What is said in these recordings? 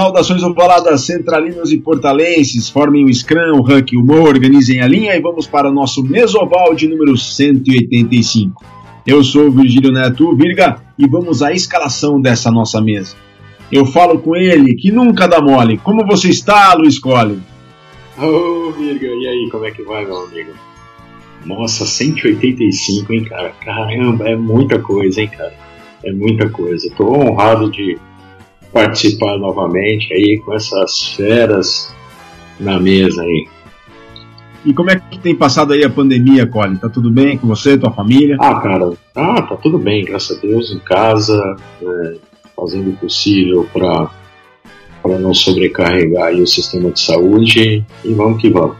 Saudações ovaladas centralinos e portalenses, formem o Scrum, o e o Mo, organizem a linha e vamos para o nosso mesoval de número 185. Eu sou Virgílio Neto Virga e vamos à escalação dessa nossa mesa. Eu falo com ele, que nunca dá mole. Como você está, Luiz Cole? Ô, oh, Virga, e aí, como é que vai, meu amigo? Nossa, 185, hein, cara? Caramba, é muita coisa, hein, cara? É muita coisa. Estou honrado de participar novamente aí com essas feras na mesa aí. E como é que tem passado aí a pandemia, Colin? Tá tudo bem com você, tua família? Ah, cara, ah, tá tudo bem, graças a Deus, em casa, é, fazendo o possível para para não sobrecarregar o sistema de saúde e vamos que vamos.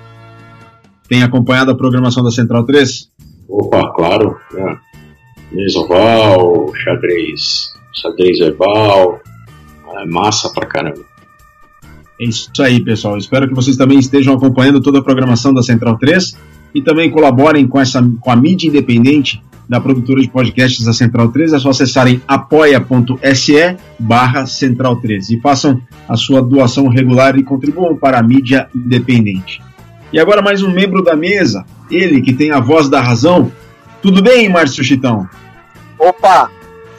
Tem acompanhado a programação da Central 3? Opa, claro, né? Mesoval, xadrez, xadrez verbal, é massa pra caramba. É isso aí, pessoal. Espero que vocês também estejam acompanhando toda a programação da Central 3 e também colaborem com, essa, com a mídia independente da produtora de podcasts da Central 3. É só acessarem apoia.se barra Central 3 e façam a sua doação regular e contribuam para a mídia independente. E agora mais um membro da mesa, ele que tem a voz da razão. Tudo bem, Márcio Chitão? Opa!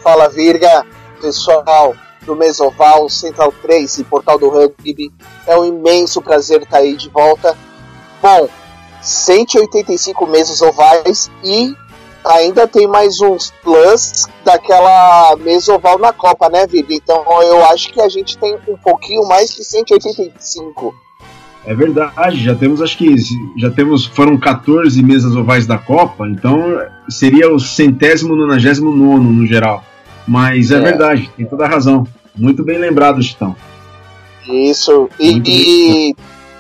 Fala, Virga! Pessoal, do Mesoval, Central 3 e Portal do Rugby. É um imenso prazer estar aí de volta. Bom, 185 meses ovais e ainda tem mais uns plus daquela mesoval na Copa, né, Vivi? Então eu acho que a gente tem um pouquinho mais que 185. É verdade, já temos, acho que já temos, foram 14 mesas ovais da Copa, então seria o centésimo, nonagésimo nono no geral. Mas é, é, verdade, tem toda a razão. Muito bem lembrado, Chitão. Isso, e, e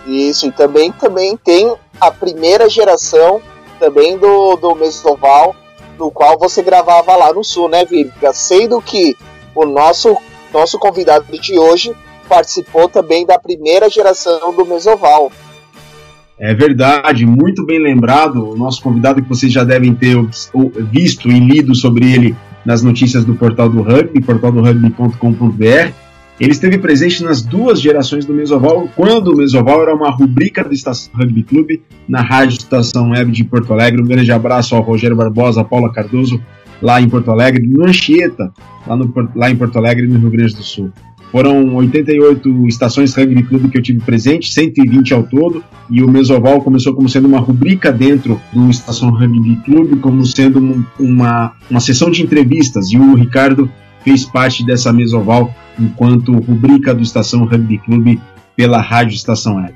isso, e também, também tem a primeira geração também do, do Mesoval, no qual você gravava lá no sul, né, Viga? Sendo que o nosso, nosso convidado de hoje participou também da primeira geração do Mesoval. É verdade, muito bem lembrado. O nosso convidado que vocês já devem ter visto e lido sobre ele nas notícias do Portal do Rugby, portaldorugby.com.br. Ele esteve presente nas duas gerações do Mesoval, quando o Mesoval era uma rubrica do Estação Rugby Clube na Rádio Estação Web de Porto Alegre. Um grande abraço ao Rogério Barbosa, a Paula Cardoso, lá em Porto Alegre, no Anchieta, lá, no, lá em Porto Alegre, no Rio Grande do Sul. Foram 88 estações Rugby Clube que eu tive presente, 120 ao todo, e o Mesoval começou como sendo uma rubrica dentro do Estação Rugby Clube, como sendo um, uma, uma sessão de entrevistas, e o Ricardo fez parte dessa Mesoval enquanto rubrica do Estação Rugby Clube pela Rádio Estação Web.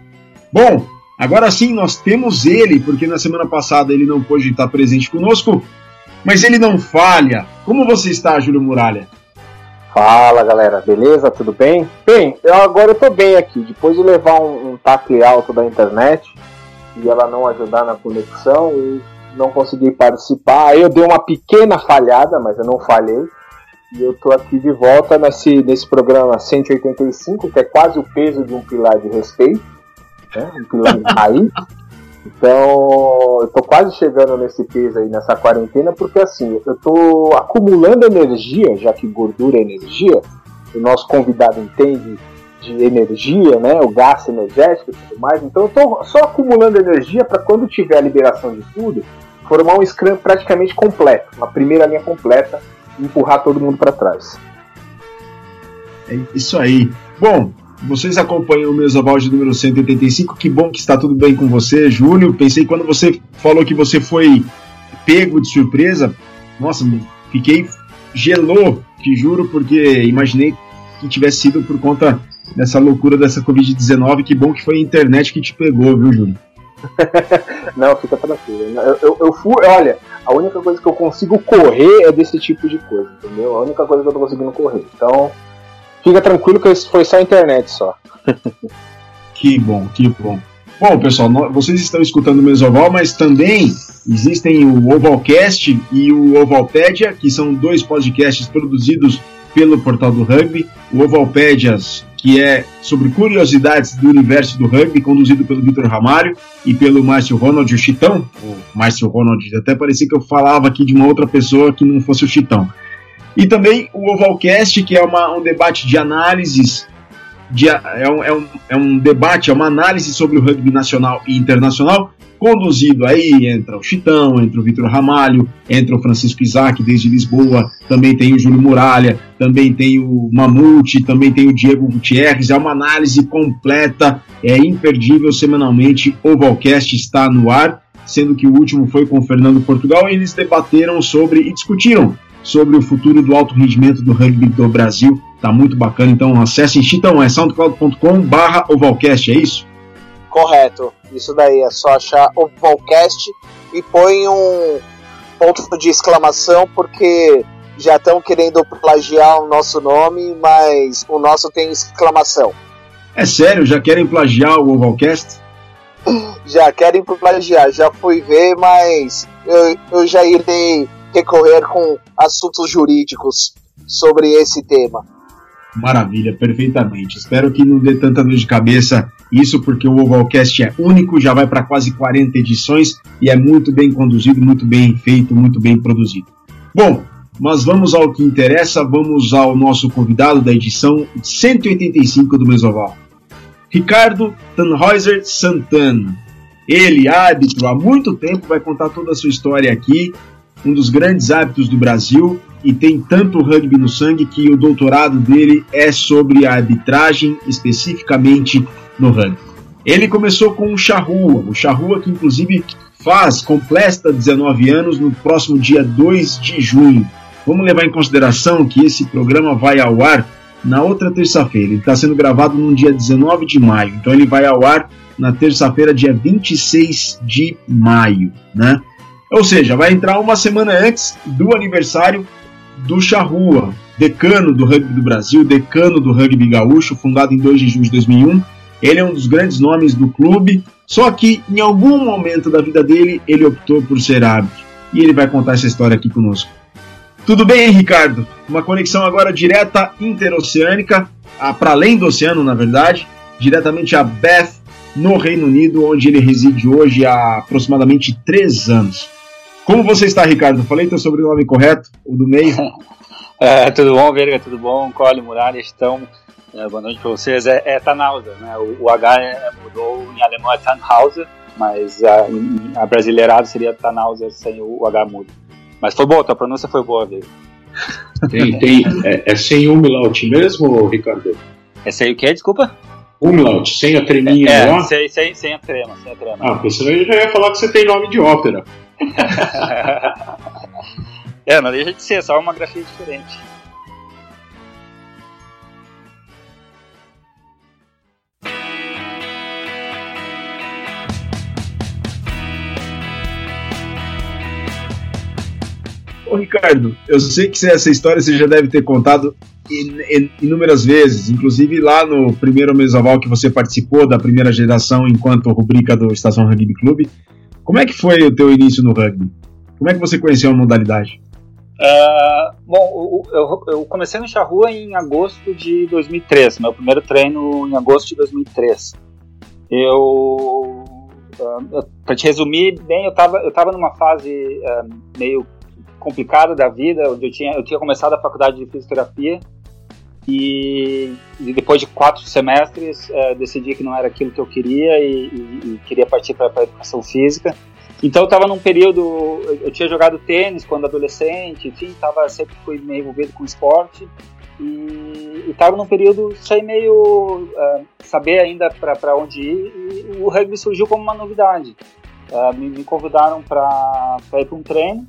Bom, agora sim nós temos ele, porque na semana passada ele não pôde estar presente conosco, mas ele não falha. Como você está, Júlio Muralha? Fala galera, beleza? Tudo bem? Bem, eu agora eu tô bem aqui. Depois de levar um, um tape alto da internet e ela não ajudar na conexão e não consegui participar, aí eu dei uma pequena falhada, mas eu não falhei. E eu tô aqui de volta nesse, nesse programa 185, que é quase o peso de um pilar de respeito, né? um pilar de raiz. Então, eu tô quase chegando nesse peso aí nessa quarentena, porque assim, eu tô acumulando energia, já que gordura é energia, o nosso convidado entende de energia, né, o gasto energético e tudo mais, então eu tô só acumulando energia para quando tiver a liberação de tudo, formar um Scrum praticamente completo, uma primeira linha completa empurrar todo mundo para trás. É isso aí. Bom, vocês acompanham o Mesoval de número 185. Que bom que está tudo bem com você, Júlio. Pensei quando você falou que você foi pego de surpresa. Nossa, fiquei gelou, te juro, porque imaginei que tivesse sido por conta dessa loucura dessa Covid-19. Que bom que foi a internet que te pegou, viu, Júlio? Não, fica tranquilo. Eu, eu, eu, fui, olha, a única coisa que eu consigo correr é desse tipo de coisa, entendeu? A única coisa que eu tô conseguindo correr. Então, Fica tranquilo que foi só a internet só. que bom, que bom. Bom, pessoal, vocês estão escutando o Mesoval, mas também existem o Ovalcast e o Ovalpedia, que são dois podcasts produzidos pelo Portal do Rugby. O Ovalpedias, que é sobre curiosidades do universo do rugby, conduzido pelo Vitor Ramário e pelo Márcio Ronald, o Chitão. O Márcio Ronald, até parecia que eu falava aqui de uma outra pessoa que não fosse o Chitão. E também o Ovalcast, que é uma, um debate de análises de, é, um, é, um, é um debate, é uma análise sobre o rugby nacional e internacional, conduzido aí entra o Chitão, entra o Vitor Ramalho, entra o Francisco Isaac desde Lisboa, também tem o Júlio Muralha, também tem o Mamute, também tem o Diego Gutierrez, é uma análise completa, é imperdível semanalmente, o Valcast está no ar, sendo que o último foi com o Fernando Portugal, e eles debateram sobre e discutiram sobre o futuro do alto rendimento do rugby do Brasil, tá muito bacana, então acessem Chitão, é soundcloud.com barra Ovalcast, é isso? Correto. Isso daí é só achar o podcast e põe um ponto de exclamação porque já estão querendo plagiar o nosso nome, mas o nosso tem exclamação. É sério? Já querem plagiar o Ovalcast? já querem plagiar, já fui ver, mas eu, eu já irei recorrer com assuntos jurídicos sobre esse tema. Maravilha, perfeitamente. Espero que não dê tanta dor de cabeça isso, porque o Ovalcast é único, já vai para quase 40 edições e é muito bem conduzido, muito bem feito, muito bem produzido. Bom, mas vamos ao que interessa, vamos ao nosso convidado da edição 185 do Mesoval. Ricardo Tannhäuser Santana. Ele, árbitro, há muito tempo, vai contar toda a sua história aqui, um dos grandes hábitos do Brasil, e tem tanto rugby no sangue que o doutorado dele é sobre a arbitragem, especificamente no rugby. Ele começou com o Charrua, o Charrua que inclusive faz, completa 19 anos no próximo dia 2 de junho. Vamos levar em consideração que esse programa vai ao ar na outra terça-feira. Ele está sendo gravado no dia 19 de maio, então ele vai ao ar na terça-feira, dia 26 de maio, né? Ou seja, vai entrar uma semana antes do aniversário do Charrua, decano do rugby do Brasil, decano do rugby gaúcho, fundado em 2 de julho de 2001. Ele é um dos grandes nomes do clube, só que em algum momento da vida dele ele optou por ser árbitro. E ele vai contar essa história aqui conosco. Tudo bem, Ricardo? Uma conexão agora direta interoceânica, para além do oceano, na verdade, diretamente a Bath, no Reino Unido, onde ele reside hoje há aproximadamente três anos. Como você está, Ricardo? Falei teu sobrenome correto, o do meio? é, tudo bom, Verga? Tudo bom? Cole, Muralha, estão. É, boa noite para vocês. É, é Tannhauser, né? O, o H é, mudou em alemão é Tannhauser, mas a, a brasileirada seria Tannhauser sem o H mudo. Mas foi boa, tua pronúncia foi boa, Verga. Tem, tem, é, é sem umlaut mesmo, Ricardo? É sem o quê? Desculpa? Umlaut, sem a treminha é, lá? Sem, sem, sem a trema, sem a trema. Ah, porque senão eu já ia falar que você tem nome de ópera. é, não deixa de ser, só uma grafia diferente. Ô Ricardo, eu sei que essa história você já deve ter contado inúmeras vezes, inclusive lá no primeiro mesoval que você participou da primeira geração enquanto rubrica do Estação Rugby Clube, como é que foi o teu início no rugby? Como é que você conheceu a modalidade? Uh, bom, eu, eu, comecei no Charrua em agosto de 2003, meu primeiro treino em agosto de 2003. Eu, uh, para te resumir bem, eu estava eu tava numa fase uh, meio complicada da vida, onde eu tinha, eu tinha começado a faculdade de fisioterapia e, e depois de quatro semestres é, decidi que não era aquilo que eu queria e, e, e queria partir para a educação física. Então eu estava num período, eu tinha jogado tênis quando adolescente, enfim, tava, sempre fui meio envolvido com esporte e estava num período sem meio uh, saber ainda para onde ir e o rugby surgiu como uma novidade. Uh, me, me, convidaram para ir para um treino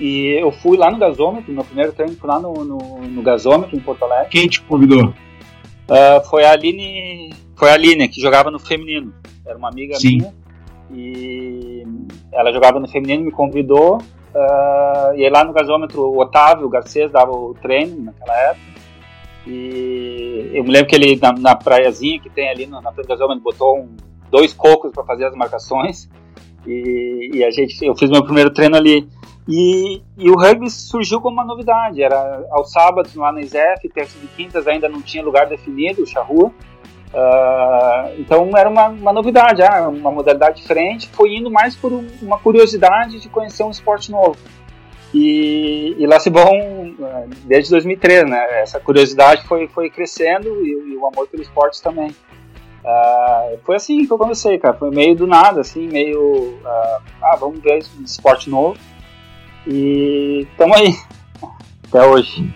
e eu fui lá no gasômetro, meu primeiro treino foi lá no, no, no gasômetro em Porto Alegre. Quem te convidou? Uh, foi a Aline, foi a Aline que jogava no feminino. Era uma amiga Sim. minha e ela jogava no feminino, me convidou. Uh, e aí lá no gasômetro o Otávio Garcês dava o treino naquela época. E eu me lembro que ele na, na praiazinha que tem ali no, na frente do gasômetro botou um, dois cocos para fazer as marcações. E, e, a gente, eu fiz meu primeiro treino ali. E, e, o rugby surgiu como uma novidade. Era aos sábados lá na ISEF, terças e quintas ainda não tinha lugar definido, o charrua. Uh, então era uma, uma novidade, ah, uma modalidade diferente. Foi indo mais por uma curiosidade de conhecer um esporte novo. E, e Lacibon, é, desde 2003, né? Essa curiosidade foi, foi crescendo e, e o amor pelo esporte também. Uh, foi assim que eu comecei, cara. Foi meio do nada, assim, meio. Uh, ah, vamos ver esporte novo. E estamos aí, até hoje.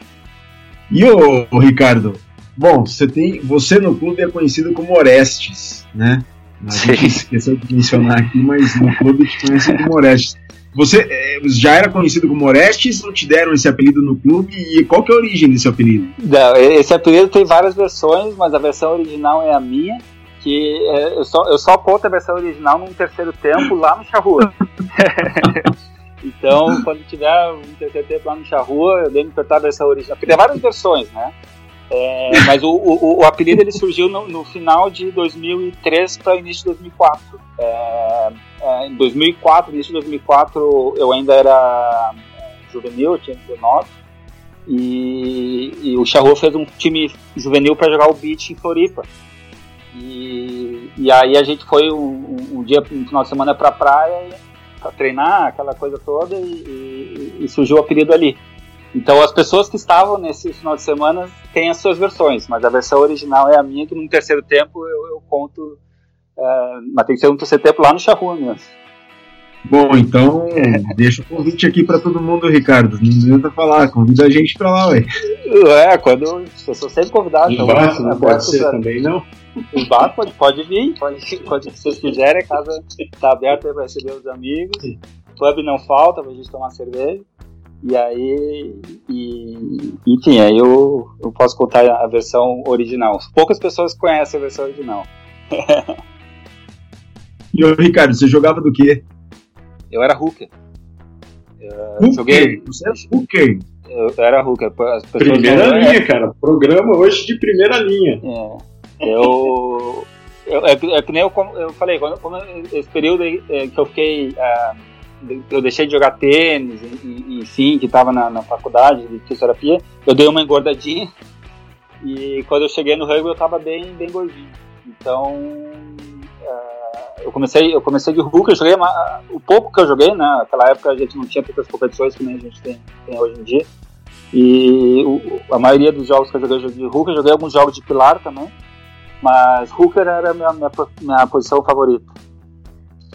E o, Ricardo? Bom, você tem. Você no clube é conhecido como Orestes, né? A gente esqueceu de mencionar aqui, mas no clube te conhece como Orestes. Você é, já era conhecido como Orestes ou te deram esse apelido no clube? E qual que é a origem desse apelido? Não, esse apelido tem várias versões, mas a versão original é a minha, que é, eu, só, eu só aponto a versão original num terceiro tempo lá no Charrua. então, quando tiver um tempo lá no Charrua, eu devo interpretar a versão original. Porque tem várias versões, né? É, mas o, o, o, apelido ele surgiu no, no final de 2003 para início de 2004. É, é, em 2004, início de 2004, eu ainda era é, juvenil, eu tinha 19. E, e o Charrua fez um time juvenil para jogar o beach em Floripa. E, e aí a gente foi um, um dia, um final de semana para praia para treinar, aquela coisa toda, e, e, e surgiu o apelido ali. Então as pessoas que estavam nesse final de semana têm as suas versões, mas a versão original é a minha, que no terceiro tempo eu, eu conto, uh, mas tem que ser no terceiro tempo lá no Charrua mesmo. Bom, então deixa o convite aqui para todo mundo, Ricardo. Não adianta falar, convida a gente para lá, ué. É, quando eu sou sempre convidado. Então, bar, não pode ser pra... também, não? O bar pode, pode vir, pode, pode, se vocês quiserem, a casa está aberta para receber os amigos. Pub não falta para a gente tomar cerveja. E aí, e, enfim, aí eu, eu posso contar a versão original. Poucas pessoas conhecem a versão original. e o Ricardo, você jogava do quê? Eu era hooker. Eu joguei. Você era hooker? Eu era hooker. primeira não... linha, cara. Programa hoje de primeira linha. É. Eu. eu é, é, que nem eu, eu falei, quando, quando esse período é, que eu fiquei. Uh, eu deixei de jogar tênis e, e, e sim, que estava na, na, faculdade de fisioterapia, eu dei uma engordadinha e quando eu cheguei no rugby eu estava bem, bem gordinho. Então uh, eu comecei, eu comecei de hooker, joguei uma, o pouco que eu joguei, né? Naquela época a gente não tinha tantas competições que nem a gente tem, tem hoje em dia. E o, a maioria dos jogos que eu joguei, eu joguei de hooker, eu joguei alguns jogos de pilar também, mas hooker era a minha, minha, minha posição favorita.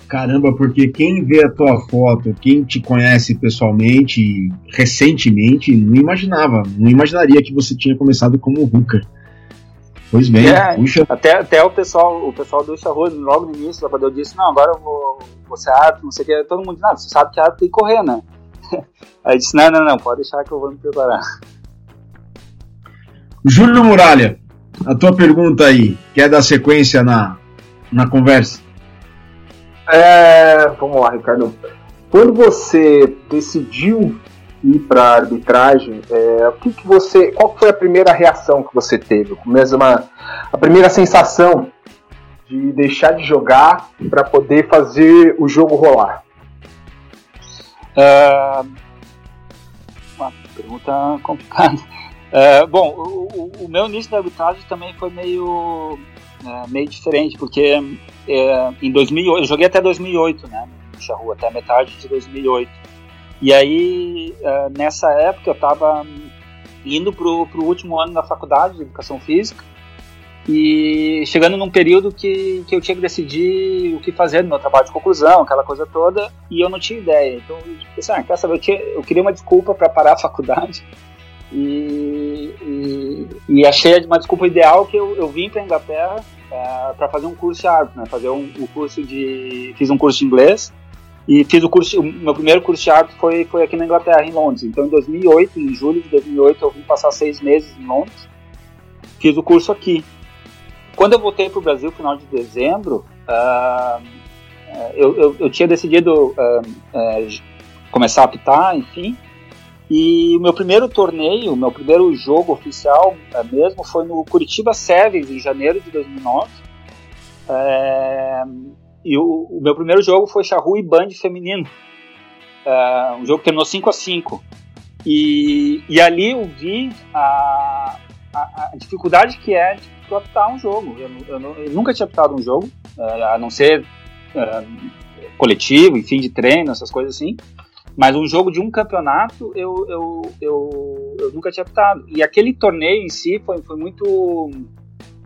Caramba, porque quem vê a tua foto, quem te conhece pessoalmente, recentemente, não imaginava, não imaginaria que você tinha começado como hooker. Pois bem, é, puxa. Até, até o pessoal, o pessoal do Charrua, logo no início, quando eu disse, não, agora eu vou, vou ser árbitro, não sei o que, todo mundo não, você sabe que árbitro tem que correr, né? Aí disse, não, não, não, pode deixar que eu vou me preparar. Júlio Muralha, a tua pergunta aí, quer dar sequência na, na conversa? É, vamos lá, Ricardo. Quando você decidiu ir para a arbitragem, é, o que, que você, qual foi a primeira reação que você teve? Mesmo uma, a primeira sensação de deixar de jogar para poder fazer o jogo rolar? Uh, uma pergunta complicada. Uh, bom, o, o, meu início da arbitragem também foi meio é, meio diferente, porque é, em 2008, eu joguei até 2008, né, no Charrua, até metade de 2008. E aí, é, nessa época, eu estava indo pro, pro último ano da faculdade de Educação Física e chegando num período que, que eu tinha que decidir o que fazer no meu trabalho de conclusão, aquela coisa toda, e eu não tinha ideia. Então, eu pensei, ah, quer saber, eu, tinha, eu queria uma desculpa para parar a faculdade e, e, achei uma desculpa ideal que eu, eu vim para Inglaterra é, para fazer um curso de árbitro, né? Fazer um, um, curso de, fiz um curso de inglês e fiz o curso, o meu primeiro curso de árbitro foi foi aqui na Inglaterra, em Londres. Então, em 2008, em julho de 2008, eu vim passar seis meses em Londres. Fiz o curso aqui. Quando eu voltei para o Brasil, final de dezembro, uh, eu, eu, eu, tinha decidido uh, uh, começar a apitar, enfim. E o meu primeiro torneio, meu primeiro jogo oficial é, mesmo, foi no Curitiba Sevens, em janeiro de 2009. É, e o, o, meu primeiro jogo foi Charrua e Band feminino. É, um jogo que terminou 5 a 5 e, e ali eu vi a, a, a dificuldade que é de apitar um jogo. Eu, eu, eu, nunca tinha apitado um jogo, é, a não ser é, coletivo, enfim, de treino, essas coisas assim. Mas um jogo de um campeonato eu, eu, eu, eu nunca tinha apitado. E aquele torneio em si foi, foi muito.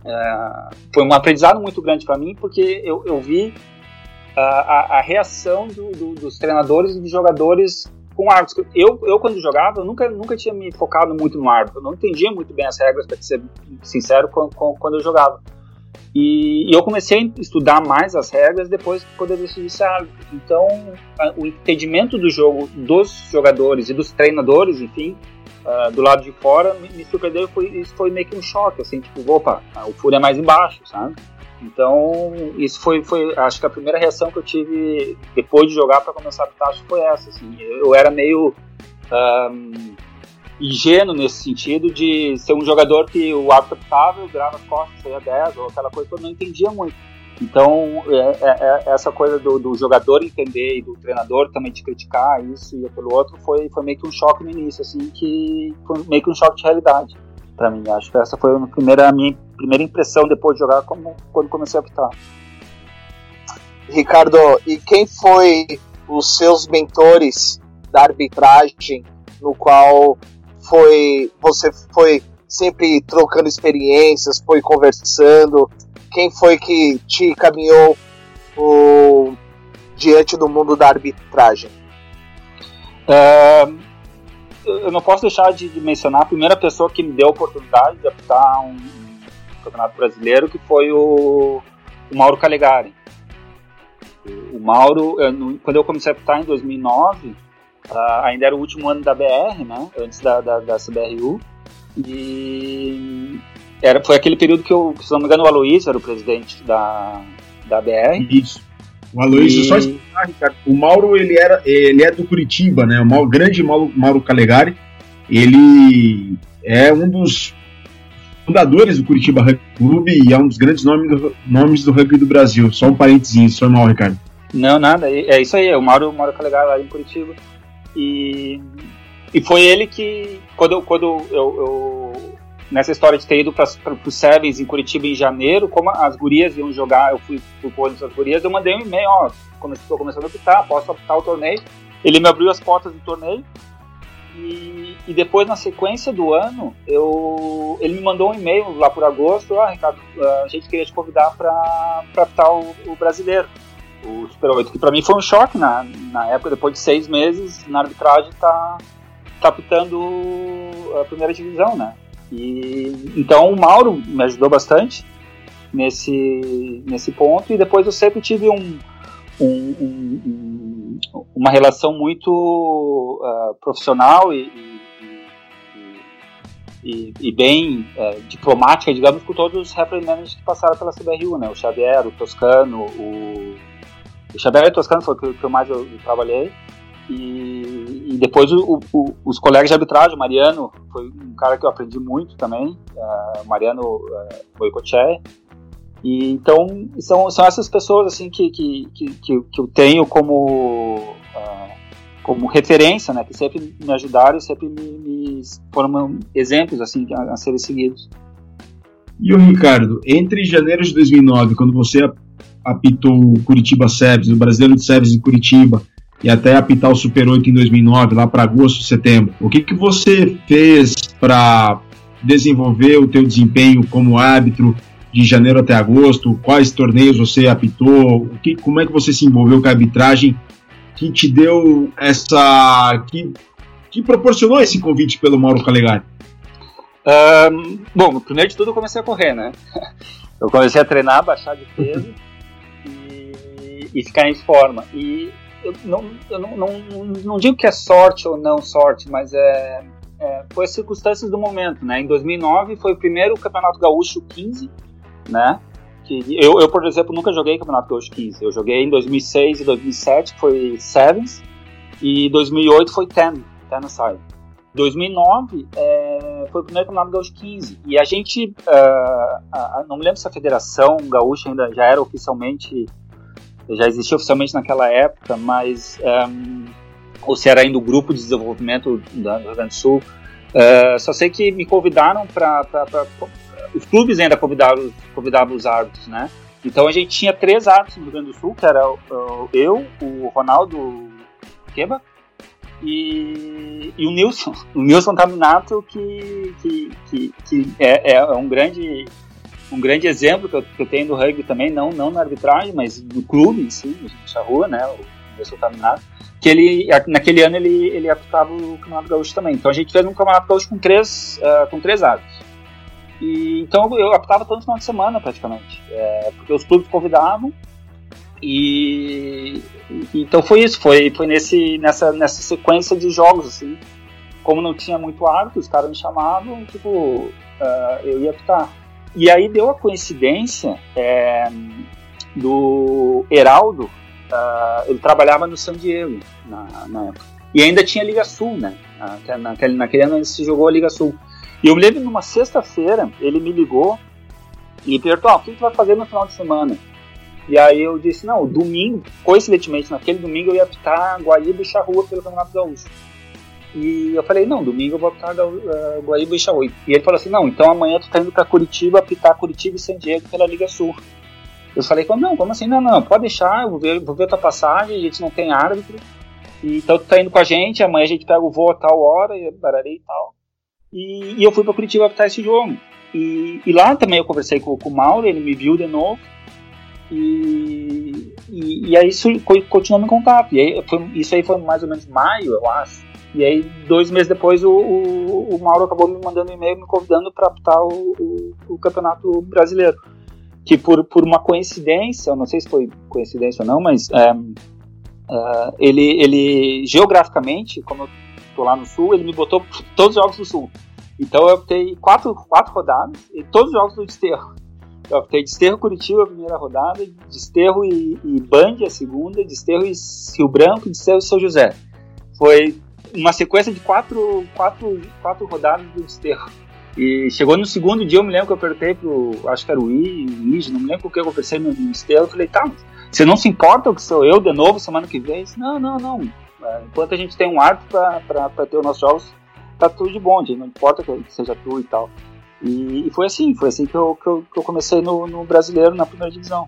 É, foi um aprendizado muito grande para mim, porque eu, eu vi a, a, a reação do, do, dos treinadores e dos jogadores com árbitros. Eu, eu quando jogava, eu nunca, nunca tinha me focado muito no árbitro. Eu não entendia muito bem as regras, para ser sincero, quando, quando eu jogava. E, e, eu comecei a estudar mais as regras depois quando eu decidi ser árbitro. Então, a, o entendimento do jogo dos jogadores e dos treinadores, enfim, uh, do lado de fora, me, me surpreendeu. Foi, isso foi meio que um choque, assim, tipo, opa, o furo é mais embaixo, sabe? Então, isso foi, foi, acho que a primeira reação que eu tive depois de jogar para começar a pitar, que foi essa, assim. Eu, eu era meio um, ingênuo nesse sentido de ser um jogador que o árbitro pitava, eu virava as costas, saía 10 ou aquela coisa que eu não entendia muito. Então, é, é, é, essa coisa do, do, jogador entender e do treinador também de criticar isso e aquilo outro foi, foi meio que um choque no início, assim, que foi meio que um choque de realidade para mim. Acho que essa foi a, primeira, a minha primeira impressão depois de jogar como, quando comecei a apitar. Ricardo, e quem foi os seus mentores da arbitragem no qual foi você foi sempre trocando experiências, foi conversando. Quem foi que te caminhou o, diante do mundo da arbitragem? Uh, eu não posso deixar de, mencionar a primeira pessoa que me deu a oportunidade de apitar um, um campeonato brasileiro, que foi o, o Mauro Calegari. O, Mauro, eu, quando eu comecei a apitar em 2009, Uh, ainda era o último ano da BR, né? Antes da, da, da CBRU. E era, foi aquele período que, eu, se não me engano, o Aloysio era o presidente da, da BR. Isso. O Aloysio, e... só explicar, Ricardo, o Mauro, ele, era, ele é do Curitiba, né? O Mauro, grande Mauro, Mauro Calegari. Ele é um dos fundadores do Curitiba Rugby Clube e é um dos grandes nomes do, nomes do rugby do Brasil. Só um parênteses, foi mal, Ricardo. Não, nada, é isso aí, é o Mauro, Mauro Calegari lá em Curitiba. E, e foi ele que, quando, quando eu, eu nessa história de ter ido para os Sevens em Curitiba em janeiro, como as gurias iam jogar, eu fui pro pôr as gurias, eu mandei um e-mail, ó, estou começando a apitar, posso apitar o torneio. Ele me abriu as portas do torneio e, e, depois na sequência do ano, eu, ele me mandou um e-mail lá por agosto, ah, Ricardo, a gente queria te convidar para apitar o, o brasileiro o Super 8, que para mim foi um choque na, na época, depois de seis meses na arbitragem, tá, tá pitando a primeira divisão, né? E, então o Mauro me ajudou bastante nesse, nesse ponto, e depois eu sempre tive um, um, um, uma relação muito uh, profissional e, e e, bem é, diplomática, digamos, com todos os referee que passaram pela CBRU, né? O Xavier, o Toscano, o Xavier Toscano foi o que, que eu mais eu, eu trabalhei. E, e depois o, o, os colegas de arbitragem, Mariano foi um cara que eu aprendi muito também, uh, Mariano uh. E então são, são essas pessoas assim que, que, que, que eu tenho como uh, como referência, né, que sempre me ajudaram e sempre me, me foram exemplos assim a, a serem seguidos. E o Ricardo, entre janeiro de 2009, quando você apitou Curitiba Sevens, o Brasileiro de Sevens em Curitiba, e até apitar o Super 8 em 2009, lá para agosto, setembro. O que, que você fez para desenvolver o teu desempenho como árbitro de janeiro até agosto? Quais torneios você apitou? O que, como é que você se envolveu com a arbitragem que te deu essa... que, que proporcionou esse convite pelo Mauro Calegari? Um, bom, primeiro de tudo eu comecei a correr, né? Eu comecei a treinar, baixar de peso e ficar em forma. E eu não, eu não, não, não digo que é sorte ou não sorte, mas é, é, foi as circunstâncias do momento, né? Em 2009 foi o primeiro Campeonato Gaúcho 15, né? Que eu, eu, por exemplo, nunca joguei Campeonato Gaúcho 15. Eu joguei em 2006 e 2007, foi Sevens, e 2008 foi Ten, Ten Side. 2009 é, foi o primeiro Campeonato Gaúcho 15. E a gente, uh, não me lembro se a Federação Gaúcha ainda já era oficialmente já existia oficialmente naquela época, mas um, ou se era ainda o grupo de desenvolvimento do Rio Grande do Sul. Uh, só sei que me convidaram para. Os clubes ainda convidavam, convidavam os árbitros, né? Então a gente tinha três árbitros no Rio Grande do Sul, que era eu, o Ronaldo Queba E, e o Nilson, o Nilson Taminato, que, que, que, que é, é, um grande um grande exemplo que eu, que eu, tenho do rugby também, não, não na arbitragem, mas no clube em si, no rua, né, o Nilson Taminato, que ele, naquele ano ele, ele apitava o Campeonato Gaúcho também. Então a gente fez um Campeonato Gaúcho com três, uh, com três árbitros. E, então eu apitava todo final de semana praticamente, é, porque os clubes convidavam e, e, então foi isso, foi, foi nesse, nessa, nessa sequência de jogos assim, como não tinha muito hábito, os caras me chamavam, tipo, uh, eu ia apitar. E aí deu a coincidência é, do Heraldo, uh, ele trabalhava no San Diego na, na época. E ainda tinha Liga Sul, né? Naquele, naquele ano se jogou a Liga Sul. E eu me lembro numa sexta-feira, ele me ligou e perguntou: ah, o que tu vai fazer no final de semana? E aí eu disse: não, domingo, coincidentemente, naquele domingo eu ia apitar Guaíba e Charrua pelo Campeonato Gaúcho. E eu falei: não, domingo eu vou apitar uh, Guaíba e Charrua. E ele falou assim: não, então amanhã tu tá indo pra Curitiba apitar Curitiba e San Diego pela Liga Sul. Eu falei: não, como assim? Não, não, pode deixar, eu vou ver, vou ver tua passagem, a gente não tem árbitro. E, então tu tá indo com a gente, amanhã a gente pega o voo a tal hora, e bararei e tal. E, e eu fui para Curitiba apitar esse jogo. E, e, lá também eu conversei com, com o Mauro, ele me viu de novo. E, e, e aí continuou em contato. E aí foi, isso aí foi mais ou menos maio, eu acho. E aí, dois meses depois, o, o, o Mauro acabou me mandando um e-mail me convidando para apitar o, o, o, Campeonato Brasileiro. Que por, por uma coincidência, eu não sei se foi coincidência ou não, mas é, é, ele, ele geograficamente, como eu tô lá no sul, ele me botou todos os jogos do sul. Então eu optei quatro, quatro rodadas e todos os jogos do Desterro. Eu optei Desterro Curitiba a primeira rodada, Desterro e, e Band a segunda, Desterro e Rio Branco, Desterro e São José. Foi uma sequência de quatro, quatro, quatro rodadas do Desterro. E chegou no segundo dia, eu me lembro que eu perguntei pro, acho que era o I, o não me lembro o que eu conversei no Desterro, eu falei, tá, você não se importa que sou eu de novo semana que vem? Disse, não, não, não, é, enquanto a gente tem um árbitro para ter os nossos jogos, tá tudo de bom, gente, não importa que seja tu e tal. E, e, foi assim, foi assim que eu, que eu, que eu comecei no, no, brasileiro na primeira divisão.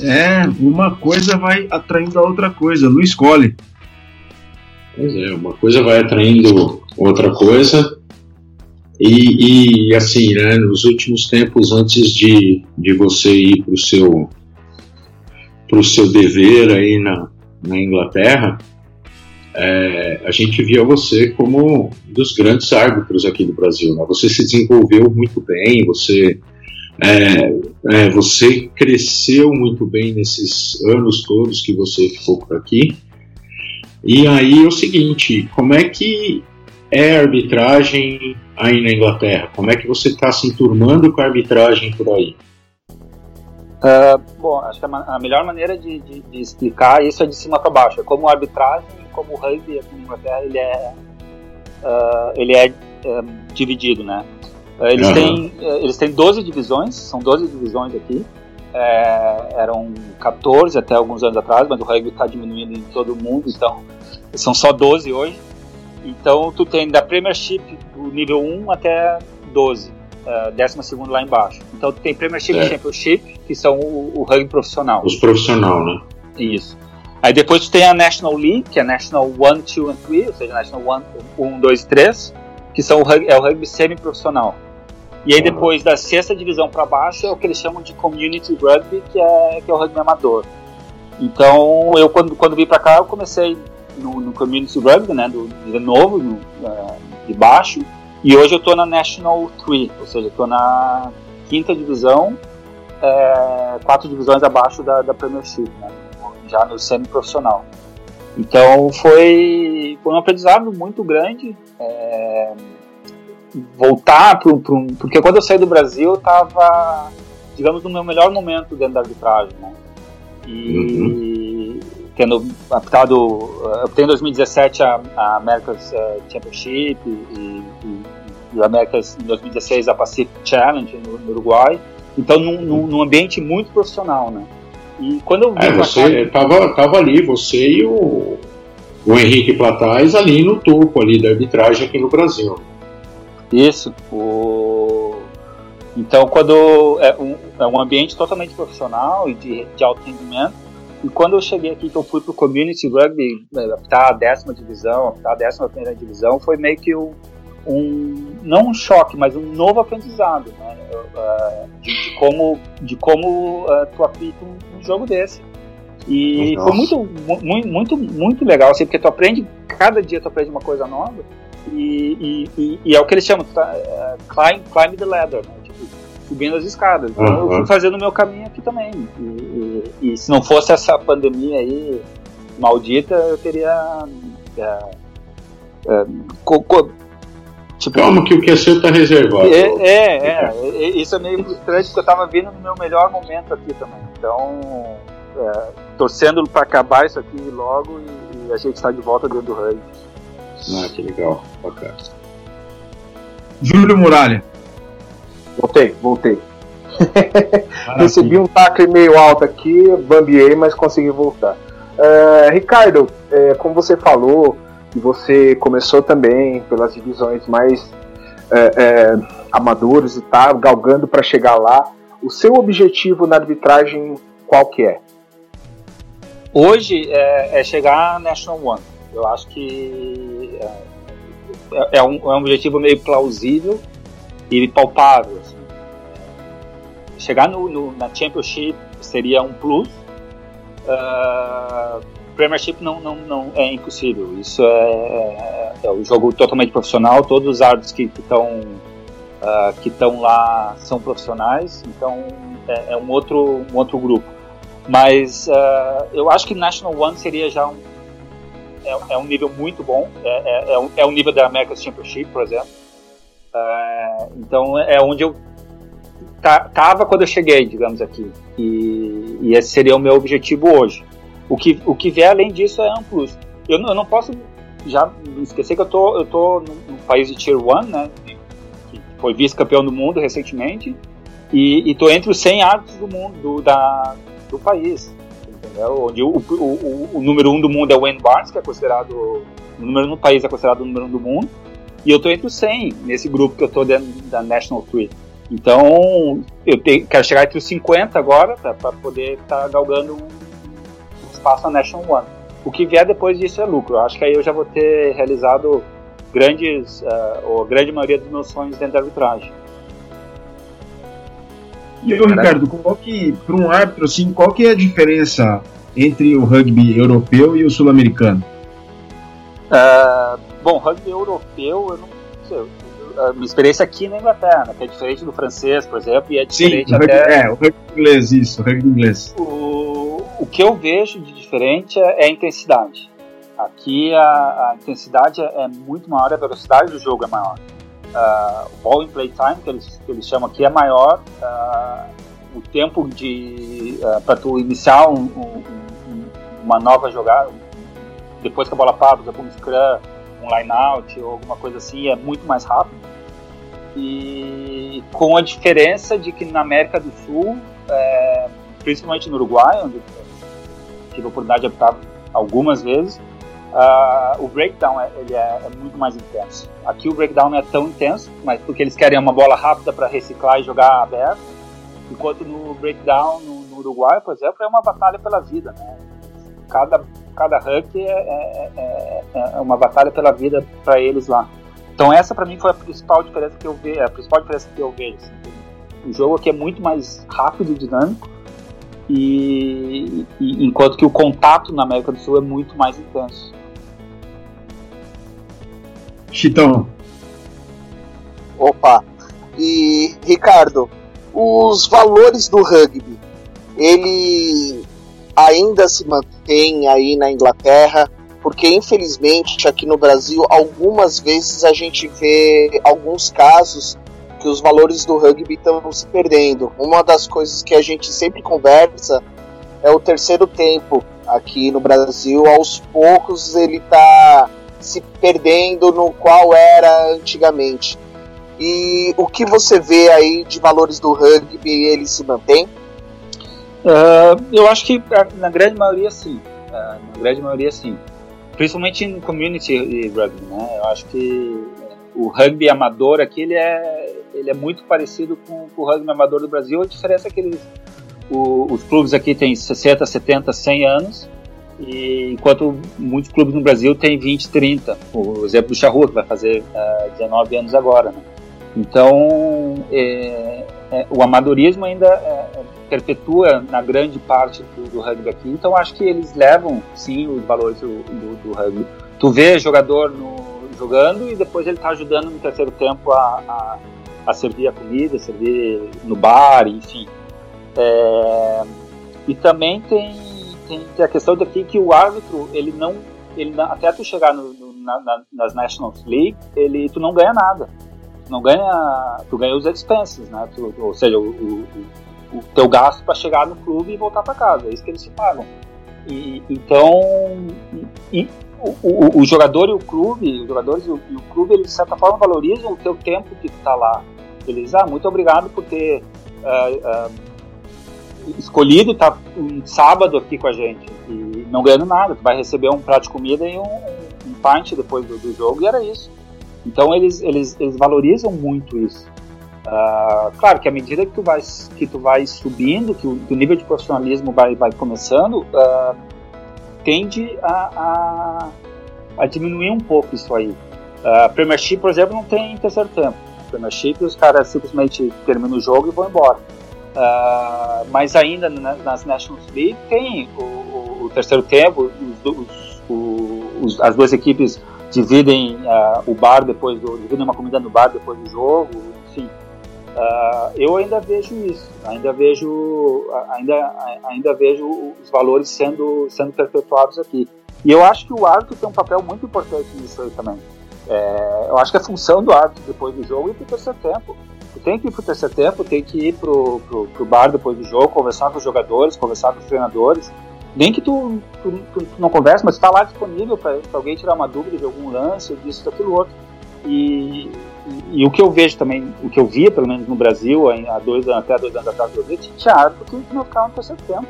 É, uma coisa vai atraindo a outra coisa, não escolhe. Pois é, uma coisa vai atraindo outra coisa. E, e assim, né, nos últimos tempos, antes de, de você ir para o seu, seu dever aí na, na Inglaterra, é, a gente via você como um dos grandes árbitros aqui do Brasil. Né? Você se desenvolveu muito bem, você, é, é, você cresceu muito bem nesses anos todos que você ficou por aqui. E aí é o seguinte, como é que é a arbitragem aí na Inglaterra? Como é que você está se enturmando com a arbitragem por aí? Uh, bom, acho que a, melhor maneira de, de, de, explicar isso é de cima para baixo. É como a arbitragem, como o rugby aqui na Inglaterra, ele é, uh, ele é, é, dividido, né? Eles, uhum. têm, eles têm 12 divisões, são 12 divisões aqui. É, eram 14 até alguns anos atrás, mas o rugby está diminuindo em todo o mundo, então são só 12 hoje. Então tu tem da Premiership do nível 1 até 12 uh, décima segunda lá embaixo. Então tem Premiership e Championship, que são o, o rugby profissional. Os profissional, né? Isso. Aí depois tu tem a National League, que é National 1, 2 and 3, ou seja, National 1, 1 2 3, que são o rugby, é o rugby semi-profissional. E aí depois da sexta divisão para baixo é o que eles chamam de Community Rugby, que é, que é o rugby amador. Então eu quando, quando vim para cá eu comecei no, no Community Rugby, né, do, de novo, no, uh, de baixo, e hoje eu estou na National 3, ou seja, estou na quinta divisão, é, quatro divisões abaixo da, da Premiership, né, já no semi-profissional. Então foi, foi um aprendizado muito grande. É, voltar para um. Porque quando eu saí do Brasil, eu estava, digamos, no meu melhor momento dentro da arbitragem. Né? E uhum. tendo apitado. Eu tenho em 2017 a, a America's uh, Championship e, e do Américas em 2016 a Pacific Challenge no, no Uruguai. Então, num, num, num, ambiente muito profissional, né? E quando eu vi é, você cá, tava, tava ali, você e o, o Henrique Platais ali no topo ali da arbitragem aqui no Brasil. Isso. O... Então, quando é um, é um ambiente totalmente profissional e de, de alto rendimento, E quando eu cheguei aqui, que eu fui pro Community Rugby, apitar a décima divisão, apitar a décima primeira divisão, foi meio que um, um não um choque, mas um novo aprendizado, né? Uh, de, de, como, de como uh, tu apita um, um, jogo desse. E Nossa. foi muito, muito, muito, muito legal, assim, porque tu aprende, cada dia tu aprende uma coisa nova, e, e, e, e é o que eles chamam, tá, uh, climb, climb the ladder, né? Tipo, subindo as escadas. Então uhum. eu fui fazendo o meu caminho aqui também. E, se não fosse essa pandemia aí maldita, eu teria. É, é, co, co, tipo, Calma que o que é seu tá reservado. É, é, é, isso é meio frustrante porque eu tava vindo no meu melhor momento aqui também. Então, é, torcendo para acabar isso aqui logo e, e a gente está de volta dentro do rugby. Ah, que legal, bacana. Júlio Muralha. Voltei, voltei. Recebi um tacle meio alto aqui, bambiei, mas consegui voltar. Uh, Ricardo, é, como você falou, e você começou também pelas divisões mais é, é, amadoras e tá galgando para chegar lá. O seu objetivo na arbitragem qual que é? Hoje é, é chegar na National One. Eu acho que é, é, um, é um objetivo meio plausível e palpável. Assim. Chegar no, no, na Championship seria um plus. Uh, Premiership não, não, não é impossível. Isso é, é, é um jogo totalmente profissional. Todos os árbitros que estão que estão lá são profissionais. Então é, é, um outro um outro grupo. Mas uh, eu acho que National One seria já um é, é um nível muito bom. É, é, é, um, é um nível da American Championship, por exemplo. Uh, então é onde eu tava quando eu cheguei, digamos aqui. E, e, esse seria o meu objetivo hoje. O que, o que vier além disso é um plus. Eu, eu não posso já esquecer que eu tô, eu tô num, país de Tier 1, né? Que foi vice-campeão do mundo recentemente. E, e tô entre os 100 árbitros do mundo, do, da, do país. Entendeu? Onde o, o, o, número 1 um do mundo é o Wayne Barnes, que é considerado. O número no país é considerado o número 1 um do mundo. E eu tô entre os 100 nesse grupo que eu dentro da National Three. Então, eu te, quero chegar entre os 50 agora, para poder estar tá galgando um espaço na National One. O que vier depois disso é lucro. Eu acho que aí eu já vou ter realizado grandes, uh, ou a grande maioria dos meus sonhos dentro da arbitragem. E eu, Ricardo, qual que, para um árbitro, assim, qual que é a diferença entre o rugby europeu e o sul-americano? Uh, bom, rugby europeu, eu não sei, a minha experiência aqui na Inglaterra, que é diferente do francês, por exemplo, e é diferente Sim, rugby, até... É, o rugby inglês, isso, o rugby inglês. O, o que eu vejo de diferente é, é a intensidade. Aqui a, a intensidade é, é, muito maior, a velocidade do jogo é maior. Uh, o ball in play time, que eles, que eles chamam aqui, é maior. Uh, o tempo de uh, para tu iniciar um, um, uma nova jogada, depois que a bola para, por exemplo, um scrum, um line-out ou alguma coisa assim, é muito mais rápido. E com a diferença de que na América do Sul, é, principalmente no Uruguai, onde tive a oportunidade de habitar algumas vezes, uh, o breakdown é, ele é, é, muito mais intenso. Aqui o breakdown não é tão intenso, mas porque eles querem uma bola rápida para reciclar e jogar aberto, enquanto no breakdown no, no, Uruguai, por exemplo, é uma batalha pela vida. Né? Cada, cada rugby é, é, é, é uma batalha pela vida para eles lá. Então essa para mim foi a principal diferença que eu vejo, a principal diferença que eu vejo. Assim. O jogo aqui é muito mais rápido e dinâmico, e, e, enquanto que o contato na América do Sul é muito mais intenso. Chitão. Opa. E Ricardo, os valores do rugby, ele ainda se mantém aí na Inglaterra porque infelizmente aqui no Brasil algumas vezes a gente vê alguns casos que os valores do rugby estão se perdendo. Uma das coisas que a gente sempre conversa é o terceiro tempo aqui no Brasil. Aos poucos ele está se perdendo no qual era antigamente. E o que você vê aí de valores do rugby, ele se mantém? Uh, eu acho que na grande maioria sim. Uh, na grande maioria sim principalmente em community rugby, né? Eu acho que o rugby amador aqui ele é, ele é muito parecido com, com, o rugby amador do Brasil. A diferença é que eles o, os clubes aqui têm 60, 70, 100 anos, e enquanto muitos clubes no Brasil têm 20, 30. O exemplo do Charrua, que vai fazer uh, 19 anos agora. Né? Então, é, é, o amadorismo ainda é, é, perpetua na grande parte do, do, rugby aqui. Então, acho que eles levam, sim, os valores do, do, do rugby. Tu vê jogador no, jogando e depois ele está ajudando no terceiro tempo a, a, a, servir a comida, servir no bar, enfim. É, e também tem tem, tem a questão daqui que o árbitro, ele não. Ele, até tu chegar no, no, na, nas National League, ele, tu não ganha nada. Tu não ganha. Tu ganha os expenses, né? Tu, ou seja, o, o, o teu gasto para chegar no clube e voltar para casa. É isso que eles te pagam. E, então. E, o, o, o, jogador e o clube, os jogadores e o, e o, clube, eles de certa forma valorizam o teu tempo que tu tá lá. Eles, ah, muito obrigado por ter uh, uh, escolhido tá um sábado aqui com a gente e não ganhando nada. Tu vai receber um prato de comida e um, um pint depois do, do, jogo e era isso. Então eles, eles, eles valorizam muito isso. Uh, claro que à medida que tu vai, que tu vai subindo, que o, que o nível de profissionalismo vai, vai começando, uh, tende a, a, a, diminuir um pouco isso aí. Uh, Premiership, por exemplo, não tem terceiro tempo. Premiership, os caras simplesmente terminam o jogo e vão embora. Uh, mas ainda nas Nations League tem o, o, o terceiro tempo, os, os, as duas equipes dividem uh, o bar depois do dividem uma comida no bar depois do jogo, enfim. Uh, eu ainda vejo isso, ainda vejo ainda ainda vejo os valores sendo sendo perpetuados aqui. E eu acho que o árbitro tem um papel muito importante nisso aí também. É, eu acho que a função do árbitro depois do jogo é o terceiro tempo. Tem que ir pro terceiro tempo, tem que ir pro, pro, pro bar depois do jogo, conversar com os jogadores, conversar com os treinadores. Nem que tu, tu, tu, tu não converse, mas tu tá lá disponível para alguém tirar uma dúvida de algum lance, disso, daquilo outro. E, e, e, o que eu vejo também, o que eu via, pelo menos no Brasil, há dois anos, até dois anos atrás, eu tinha árbitro que não ficava no terceiro tempo.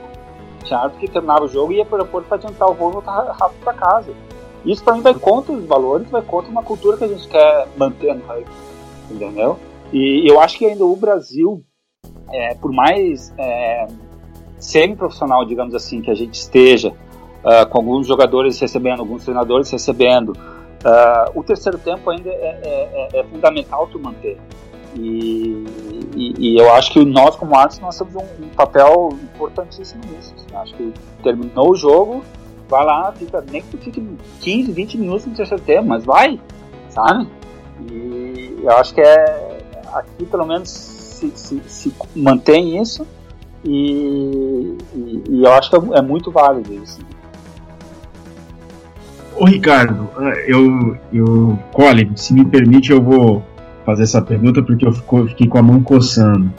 Tinha árbitro que terminava o jogo e ia para o aeroporto para adiantar o voo e voltar rápido para casa. Isso para mim vai contra os valores, vai contra uma cultura que a gente quer manter no rugby, entendeu? E eu acho que ainda o Brasil, é, por mais é, semi-profissional, digamos assim, que a gente esteja, uh, com alguns jogadores recebendo, alguns treinadores recebendo, uh, o terceiro tempo ainda é, é, é, é fundamental tu manter. E, e, e, eu acho que nós, como árbitros, nós temos um, um papel importantíssimo nisso. Assim. Acho que terminou o jogo, vai lá, fica, nem que tu fique 15, 20 minutos no terceiro tempo, mas vai, sabe? E eu acho que é, aqui pelo menos se, se, se mantém isso e, e, e, eu acho que é muito válido isso. Ô Ricardo, eu, eu, Colin, se me permite, eu vou fazer essa pergunta porque eu fico, fiquei com a mão coçando.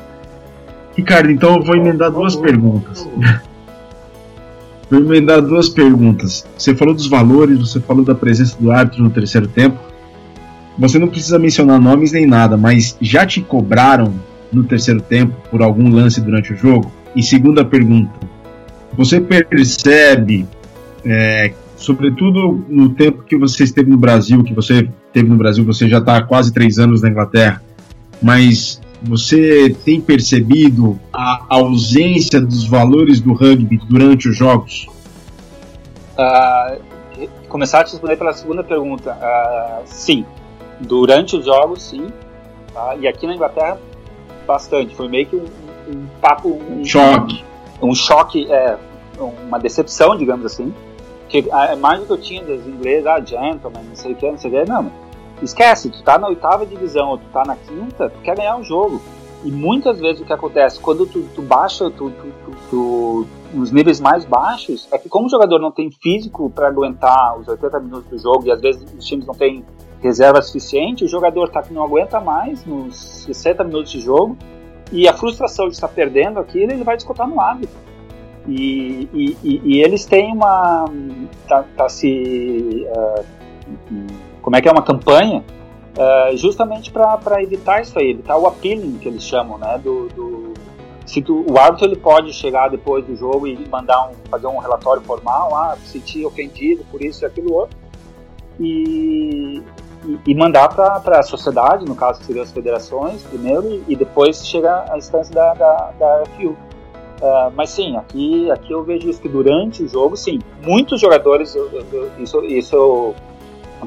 Ricardo, então eu vou emendar duas perguntas. Vou emendar duas perguntas. Você falou dos valores, você falou da presença do árbitro no terceiro tempo. Você não precisa mencionar nomes nem nada, mas já te cobraram no terceiro tempo por algum lance durante o jogo? E segunda pergunta, você percebe, é, sobretudo no tempo que você esteve no Brasil, que você esteve no Brasil, você já está quase três anos na Inglaterra, mas você tem percebido a ausência dos valores do rugby durante os jogos? Uh, começar a responder pela segunda pergunta. Uh, sim, Durante os jogos, sim. Tá? E aqui na Inglaterra, bastante. Foi meio que um, um papo. Um choque. Um, um choque, é, uma decepção, digamos assim. Que a imagem que eu tinha dos ingleses, ah, gentleman, não sei o que, não sei o que, não. Esquece, tu tá na oitava divisão ou tu tá na quinta, tu quer ganhar um jogo. E muitas vezes o que acontece, quando tu, tu baixa tu, tu, tu, os níveis mais baixos, é que como o jogador não tem físico para aguentar os 80 minutos do jogo, e às vezes os times não têm reserva suficiente, o jogador tá não aguenta mais nos 60 minutos de jogo e a frustração de estar perdendo aquilo ele vai descontar no árbitro. E, e, e, e, eles têm uma. Tá, tá se. Uh, como é que é? Uma campanha uh, justamente para evitar isso aí, evitar o appealing que eles chamam, né? Do, do se tu, o árbitro ele pode chegar depois do jogo e mandar um, fazer um relatório formal, ah, senti ofendido por isso e aquilo outro. E, e, mandar para a sociedade, no caso que seriam as federações, primeiro, e, e depois chega a instância da, da, da FU. Uh, mas sim, aqui, aqui eu vejo isso que durante o jogo, sim, muitos jogadores, eu, eu, isso, isso eu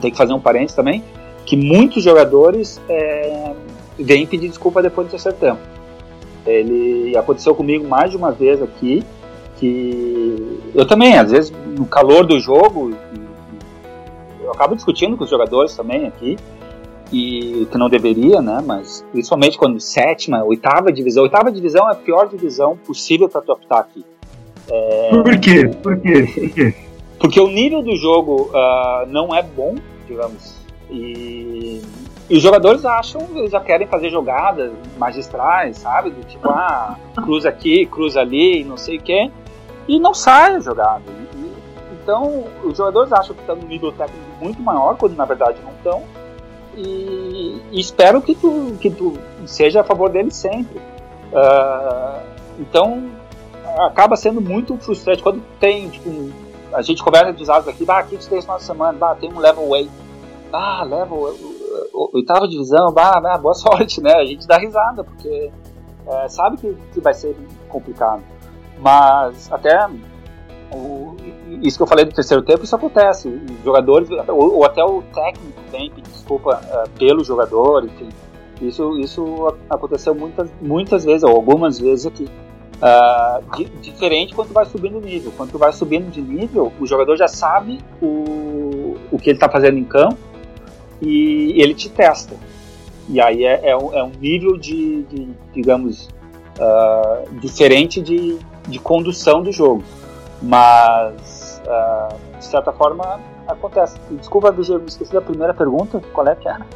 tenho que fazer um parênteses também, que muitos jogadores é, vêm pedir desculpa depois do terceiro tempo. Ele aconteceu comigo mais de uma vez aqui, que eu também, às vezes, no calor do jogo, eu acabo discutindo com os jogadores também aqui, e que não deveria, né? Mas principalmente quando sétima, oitava divisão, oitava divisão é a pior divisão possível para tu optar aqui. É... Por quê? Por quê? Por quê? Porque o nível do jogo uh, não é bom, digamos, e, e, os jogadores acham, eles já querem fazer jogadas magistrais, sabe? Do tipo, ah, cruza aqui, cruza ali, não sei o quê, e não sai a jogada. E, então, os jogadores acham que estão no nível técnico muito maior, quando na verdade não estão e, e, espero que tu, que tu seja a favor dele sempre. Uh, então, acaba sendo muito frustrante quando tem, tipo, a gente conversa de usados aqui, bah, aqui que tem de semana, bah, tem um level way, ah, level, oitava divisão, bah, bah, boa sorte, né? A gente dá risada, porque é, sabe que, que vai ser complicado. Mas até o, isso que eu falei do terceiro tempo, isso acontece. Os jogadores, ou, ou até o técnico pedir desculpa uh, pelo jogador, enfim. Isso, isso aconteceu muitas, muitas vezes, ou algumas vezes aqui. Uh, di, diferente quando vai subindo de nível. Quando vai subindo de nível, o jogador já sabe o, o que ele está fazendo em campo e ele te testa. E aí é, é, um, é um nível de, de digamos, uh, diferente de, de condução do jogo. Mas, uh, de certa forma, acontece. Desculpa, Vigil, me esqueci da primeira pergunta. Qual é que era?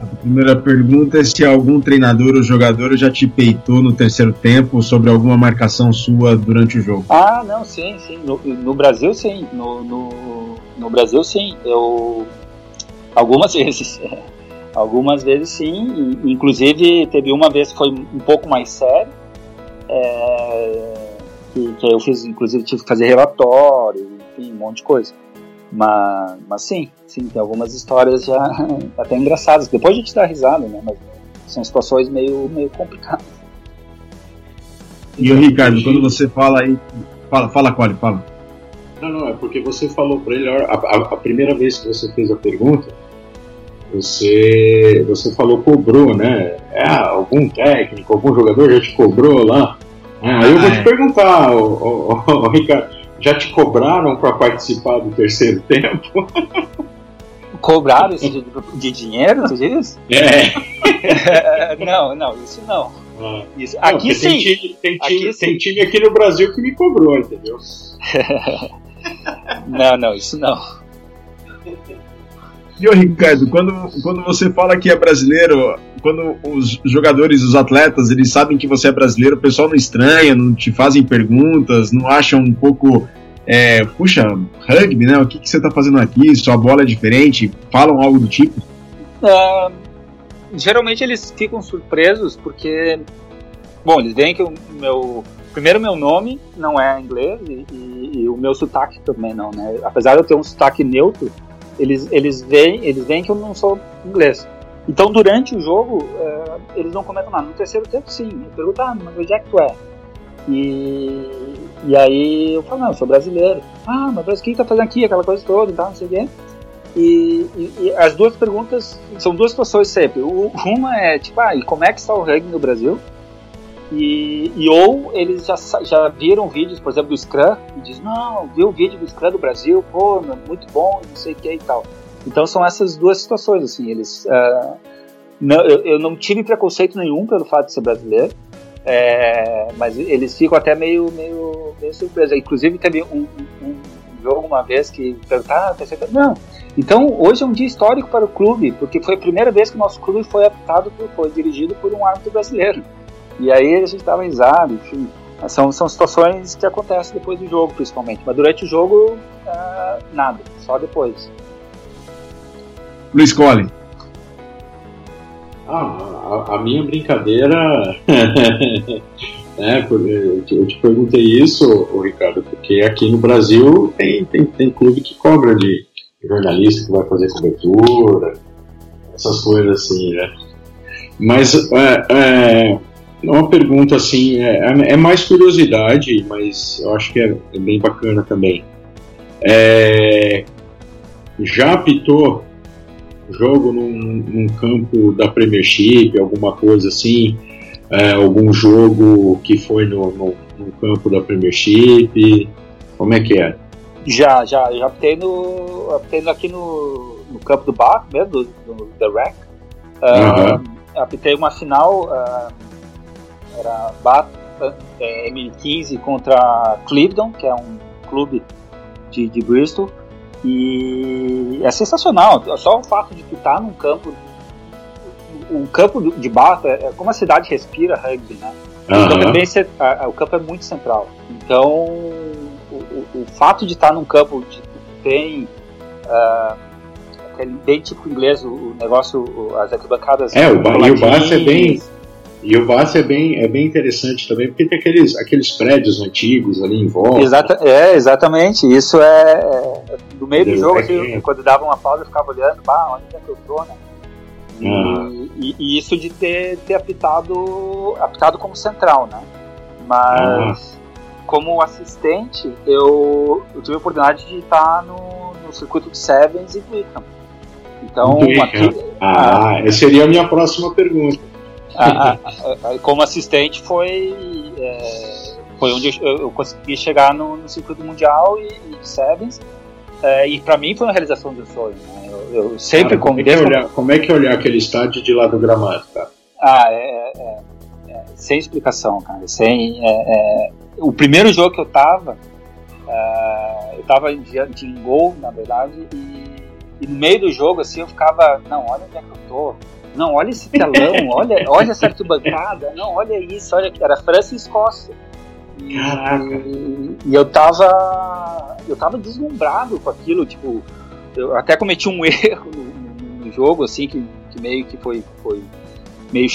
A primeira pergunta é se algum treinador ou jogador já te peitou no terceiro tempo sobre alguma marcação sua durante o jogo. Ah, não, sim, sim. No, no Brasil, sim. No, no, no, Brasil, sim. Eu. Algumas vezes. Algumas vezes, sim. Inclusive, teve uma vez que foi um pouco mais sério. É que, eu fiz, inclusive tive que fazer relatório, enfim, um monte de coisa. Mas, mas sim, sim, tem algumas histórias já até engraçadas. Depois a gente dá risada, né? Mas são situações meio, meio complicadas. E o Ricardo, quando você fala aí. Fala, fala, Cole, fala. Não, não, é porque você falou para ele, a, a, a, primeira vez que você fez a pergunta, você, você falou cobrou, né? É, algum técnico, algum jogador já te cobrou lá ah, aí eu vou te perguntar, ô, Ricardo, já te cobraram para participar do terceiro tempo? Cobraram isso de, de dinheiro, tu diz? É. não, não, isso não. Ah. Isso, não, aqui sim. Tem time, tem, time, aqui, tem time aqui no Brasil que me cobrou, entendeu? não, não, isso não. E ô Ricardo, quando, quando você fala que é brasileiro, quando os jogadores, os atletas, eles sabem que você é brasileiro, o pessoal não estranha, não te fazem perguntas, não acham um pouco, é, puxa, rugby, né? O que, que você tá fazendo aqui? Sua bola é diferente? Falam algo do tipo? Uh, geralmente eles ficam surpresos porque, bom, eles veem que o meu primeiro meu nome não é inglês e, e, e, o meu sotaque também não, né? Apesar de eu ter um sotaque neutro, eles, eles, veem, eles veem que eu não sou inglês. Então, durante o jogo, uh, eles não comentam nada. No terceiro tempo, sim. Eu pergunto, ah, mas onde é que tu é? E, e aí eu falo, não, eu sou brasileiro. Ah, mas o que tá fazendo aqui? Aquela coisa toda e tal, não sei o quê. E, e, e, as duas perguntas são duas situações sempre. Uma é tipo, ah, e como é que está o rugby no Brasil? E, e, ou eles já, já viram vídeos, por exemplo, do Scrum, e dizem, não, viu o vídeo do Scrum do Brasil, pô, muito bom, não sei o que e tal. Então são essas duas situações, assim, eles... Uh, não, eu, eu, não tive preconceito nenhum pelo fato de ser brasileiro, é, mas eles ficam até meio, meio, meio surpresos. Inclusive teve um, um, um jogo uma vez que perguntaram, ah, não, então hoje é um dia histórico para o clube, porque foi a primeira vez que o nosso clube foi apitado, foi dirigido por um árbitro brasileiro. E aí a gente estava risado, enfim. São, são situações que acontecem depois do jogo, principalmente. Mas durante o jogo, uh, nada. Só depois. Luiz Collin. Ah, a, a minha brincadeira. é, eu te, perguntei isso, Ricardo, porque aqui no Brasil tem, tem, tem clube que cobra de jornalista que vai fazer cobertura, essas coisas assim, né? Mas é, é, uma pergunta assim, é, é, é mais curiosidade, mas eu acho que é, é bem bacana também. É, já apitou jogo num, num, campo da Premiership, alguma coisa assim? É, algum jogo que foi no, no, no, campo da Premiership? Como é que é? Já, já, já apitei no. apitei aqui no, no campo do Bar mesmo, do, do The Rack. Uh, uhum. Apitei uma final. Uh, era Bath é, M15 contra Clevedon, que é um clube de, de Bristol. E é sensacional. Só o fato de tu estar tá num campo. O campo de Bath é, como a cidade respira rugby, né? Uhum. O, campo é bem, o campo é muito central. Então, o, o, o fato de estar tá num campo que tem. Uh, aquele bem tipo inglês, o, negócio, as arquibancadas. É, o, e o Bath é bem e o Basse é bem, é bem interessante também, porque tem aqueles, aqueles prédios antigos ali em volta. Exata, é, exatamente. Isso é, é no meio do jogo, assim, quando dava uma pausa, eu ficava olhando, bah, onde é que eu tô, né? E, ah. e, e, isso de ter, ter apitado, apitado como central, né? Mas ah. como assistente, eu, eu, tive a oportunidade de estar no, no circuito de Sevens e Wickham. Então, aqui, ah, ah, essa seria a minha próxima pergunta a, a, como assistente foi é, foi onde eu, eu, consegui chegar no, no circuito mundial e, e Sevens é, e para mim foi uma realização do sonho né? eu, eu, sempre cara, como, é que olhar, como é que olhar aquele estádio de lá do gramado cara ah é, é, é sem explicação cara sem é, o primeiro jogo que eu tava eu tava em, de gol na verdade e, e no meio do jogo assim eu ficava não olha onde é que eu tô não, olha esse telão, olha, olha essa arquibancada, não, olha isso, olha que era França e Escócia. E, e, e, eu tava. Eu tava deslumbrado com aquilo, tipo, eu até cometi um erro no, no jogo, assim, que, que, meio que foi, foi meio.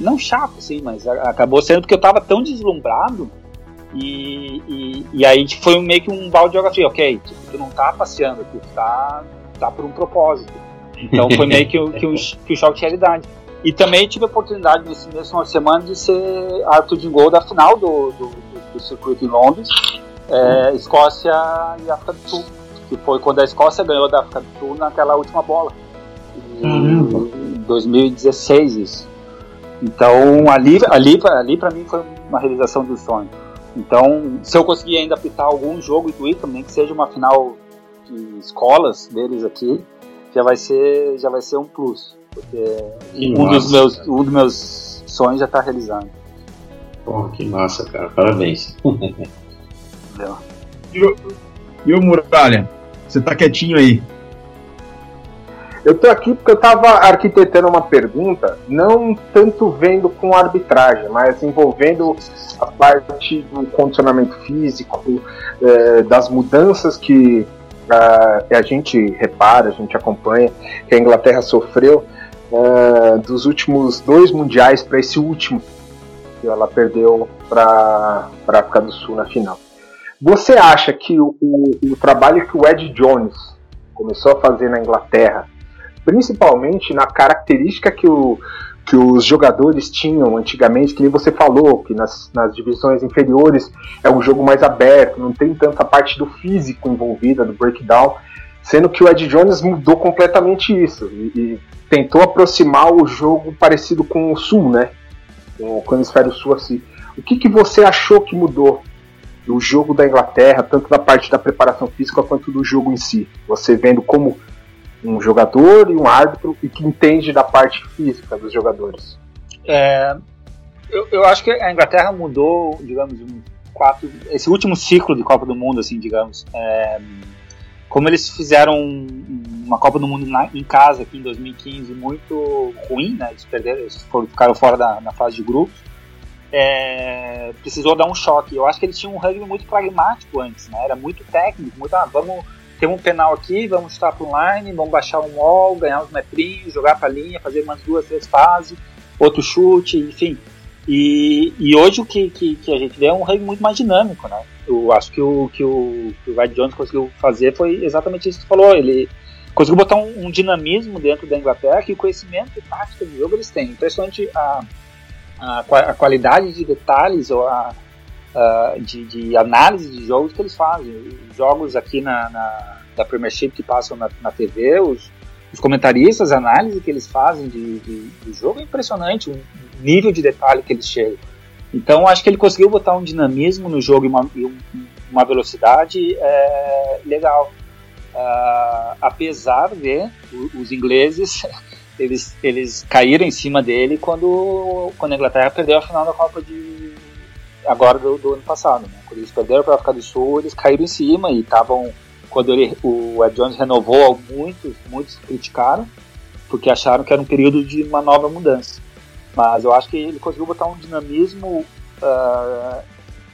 Não chato, assim, mas acabou sendo porque eu tava tão deslumbrado e, e, e, aí tipo, foi meio que um balde de água fria, ok, tipo, tu não tá passeando, tu tá, tá por um propósito. Então foi meio que, que, um, que um choque de realidade. E também tive a oportunidade nesse mesmo final de semana de ser árbitro de gol da final do, do, do, circuito em Londres, é, Escócia e África do Sul, que foi quando a Escócia ganhou da África do Sul naquela última bola. Em 2016 isso. Então ali, ali, ali para mim foi uma realização do sonho. Então, se eu conseguir ainda apitar algum jogo do Icam, nem que seja uma final de escolas deles aqui, já vai ser, já vai ser um plus. Porque um, dos meus, um dos meus sonhos já está realizando. Pô, que massa, cara. Parabéns. e, o, e o Muralha? Você tá quietinho aí. Eu tô aqui porque eu tava arquitetando uma pergunta, não tanto vendo com arbitragem, mas envolvendo a parte do condicionamento físico, eh, das mudanças que a, a gente repara, a gente acompanha que a Inglaterra sofreu uh, dos últimos dois mundiais para esse último que ela perdeu para a África do Sul na final. Você acha que o, o, o trabalho que o Ed Jones começou a fazer na Inglaterra, principalmente na característica que o, que os jogadores tinham antigamente, que nem você falou, que nas, nas divisões inferiores é um jogo mais aberto, não tem tanta parte do físico envolvida, do breakdown, sendo que o Ed Jones mudou completamente isso e, e tentou aproximar o jogo parecido com o Sul, né? Com, com o Hemisfério Sul assim. O que, que você achou que mudou do jogo da Inglaterra, tanto da parte da preparação física quanto do jogo em si? Você vendo como um jogador e um árbitro e que entende da parte física dos jogadores. É, eu, eu, acho que a Inglaterra mudou, digamos, um quatro, esse último ciclo de Copa do Mundo, assim, digamos. É, como eles fizeram uma Copa do Mundo na, em casa aqui em 2015 muito ruim, né? Eles perderam, eles foram, ficaram fora da na fase de grupos. É, precisou dar um choque. Eu acho que eles tinham um rugby muito pragmático antes, né? Era muito técnico, muito ah, vamos tem um penal aqui, vamos estar para online, vamos baixar um wall, ganhar uns metrinhos, jogar para a linha, fazer umas duas, três fases, outro chute, enfim. E, e hoje o que, que, que, a gente vê é um rugby muito mais dinâmico, né? Eu acho que o que o, que o Red Jones conseguiu fazer foi exatamente isso que você falou. Ele conseguiu botar um, um dinamismo dentro da Inglaterra que o conhecimento tática de jogo eles têm. Impressionante a, a, a qualidade de detalhes ou a, a de, de, análise de jogos que eles fazem. Os jogos aqui na, na da Premiership que passam na, na TV, os, os comentaristas, a análise que eles fazem de, de, de jogo é impressionante, o nível de detalhe que eles chegam. Então acho que ele conseguiu botar um dinamismo no jogo e uma, e uma velocidade é, legal. Uh, apesar de os ingleses eles, eles caíram em cima dele quando, quando a Inglaterra perdeu a final da Copa de agora do, do ano passado. Né? Quando eles perderam para a África do Sul, eles caíram em cima e estavam quando ele, o Ed Jones renovou, muitos, muitos criticaram porque acharam que era um período de uma nova mudança. Mas eu acho que ele conseguiu botar um dinamismo uh,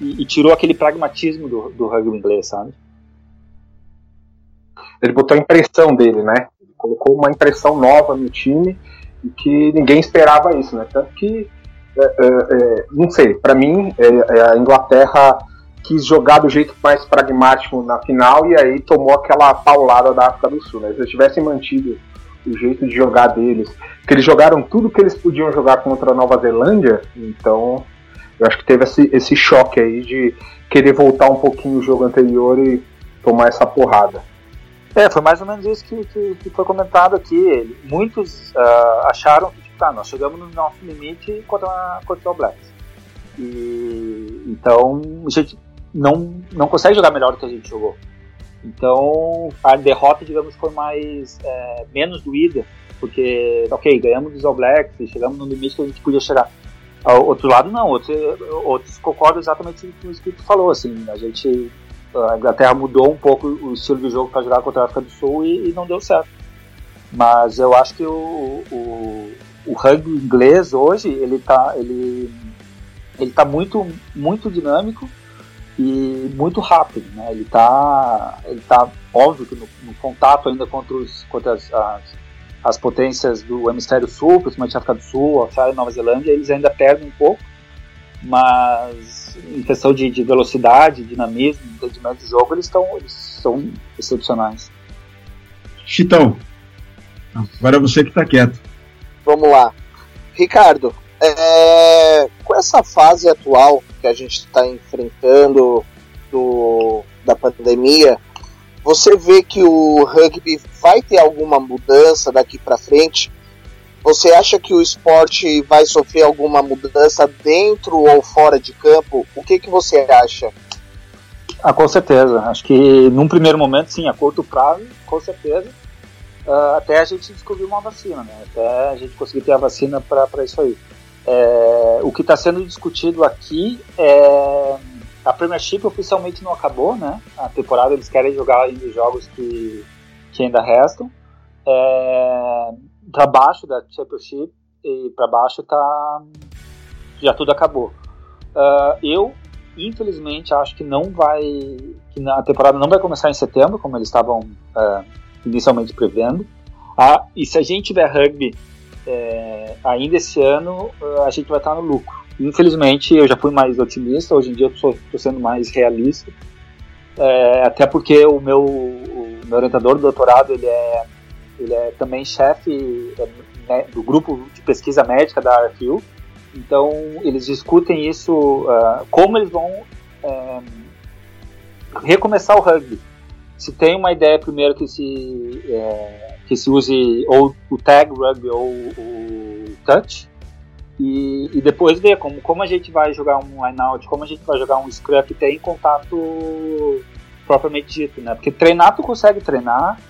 e, e, tirou aquele pragmatismo do, do rugby inglês, sabe? Ele botou a impressão dele, né? Colocou uma impressão nova no time e que ninguém esperava isso, né? Tanto que, não sei, para mim, é, é, a Inglaterra quis jogar do jeito mais pragmático na final e aí tomou aquela paulada da África do Sul, né? Se eles tivessem mantido o jeito de jogar deles, que eles jogaram tudo que eles podiam jogar contra a Nova Zelândia, então eu acho que teve esse, esse choque aí de querer voltar um pouquinho o jogo anterior e tomar essa porrada. É, foi mais ou menos isso que, que, que foi comentado aqui. Muitos uh, acharam tá, nós chegamos no nosso limite contra, contra o Blacks. E, então, a gente não, não consegue jogar melhor do que a gente jogou. Então, a derrota, digamos, foi mais, é, menos doída, porque, ok, ganhamos dos All Blacks, chegamos no limite que a gente podia chegar. Ao outro lado, não, outros, concordam exatamente com o que tu falou, assim, a gente a Inglaterra mudou um pouco o estilo de jogo para jogar contra a África do Sul e, e, não deu certo. Mas eu acho que o, o, o rugby inglês hoje ele está ele, ele tá muito, muito dinâmico e muito rápido. Né? Ele está ele tá, óbvio que no, no, contato ainda contra, os, contra as, as, as potências do hemisfério sul, principalmente a África do Sul, Austrália Nova Zelândia, eles ainda perdem um pouco, mas em questão de, de velocidade, dinamismo, entendimento de jogo, eles, estão, eles são excepcionais. Chitão, agora é você que está quieto. Vamos lá. Ricardo, é, com essa fase atual que a gente está enfrentando do, da pandemia, você vê que o rugby vai ter alguma mudança daqui para frente? Você acha que o esporte vai sofrer alguma mudança dentro ou fora de campo? O que, que você acha? Ah, com certeza. Acho que num primeiro momento, sim, a curto prazo, com certeza. Uh, até a gente descobrir uma vacina, né? Até a gente conseguir ter a vacina para isso aí. É, o que está sendo discutido aqui é a Premiership oficialmente não acabou, né? A temporada eles querem jogar ainda os jogos que, que ainda restam. É, para baixo da Championship e para baixo tá já tudo acabou. Uh, eu infelizmente acho que não vai que a temporada não vai começar em setembro como eles estavam uh, inicialmente prevendo. Ah, e se a gente tiver rugby é, ainda esse ano, uh, a gente vai estar no lucro. Infelizmente, eu já fui mais otimista, hoje em dia eu estou sendo mais realista. É, até porque o meu, o meu orientador do doutorado ele é ele é também chefe é, né, do grupo de pesquisa médica da RFU. Então, eles discutem isso, uh, como eles vão uh, recomeçar o rugby. Se tem uma ideia primeiro que se, uh, que se use ou o tag rugby ou o touch, e, e, depois ver como, como a gente vai jogar um line-out, como a gente vai jogar um scrum que tem contato propriamente dito, né? Porque treinar tu consegue treinar,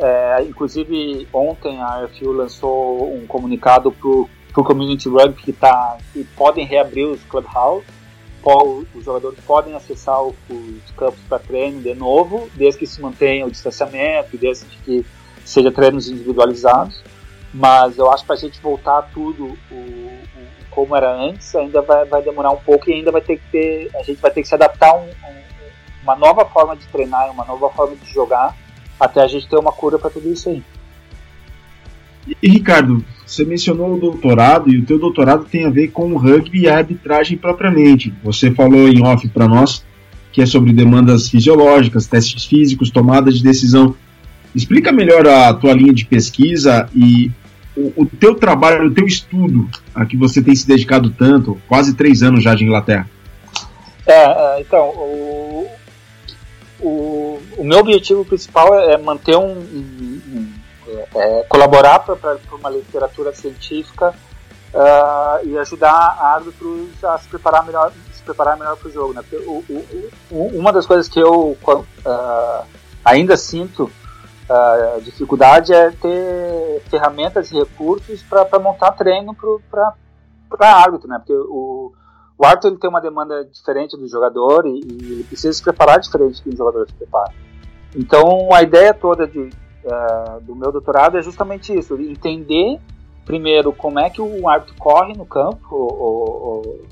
é, inclusive, ontem a RFU lançou um comunicado para o Community Rugby que, tá, que podem reabrir os clubhouse. Os jogadores podem acessar os campos para treino de novo, desde que se mantenha o distanciamento, desde que seja treinos individualizados. Mas eu acho que para a gente voltar tudo o, o, como era antes, ainda vai, vai, demorar um pouco e ainda vai ter que ter, a gente vai ter que se adaptar a um, um, uma nova forma de treinar, uma nova forma de jogar até a gente ter uma cura para tudo isso aí. E, Ricardo, você mencionou o doutorado e o teu doutorado tem a ver com o rugby e a arbitragem propriamente. Você falou em off para nós que é sobre demandas fisiológicas, testes físicos, tomada de decisão. Explica melhor a tua linha de pesquisa e o, o teu trabalho, o teu estudo, a que você tem se dedicado tanto, quase três anos já de Inglaterra. É, é então, o, o, o meu objetivo principal é manter um, um, um é, colaborar para uma literatura científica uh, e ajudar árbitros a se preparar melhor se preparar melhor para o jogo né? Porque o, o, uma das coisas que eu uh, ainda sinto uh, dificuldade é ter ferramentas e recursos para montar treino para árbitro né porque o o árbitro ele tem uma demanda diferente do jogador e, e precisa se preparar diferente do que um jogador se prepara então a ideia toda de uh, do meu doutorado é justamente isso, entender primeiro como é que o árbitro corre no campo ou, ou,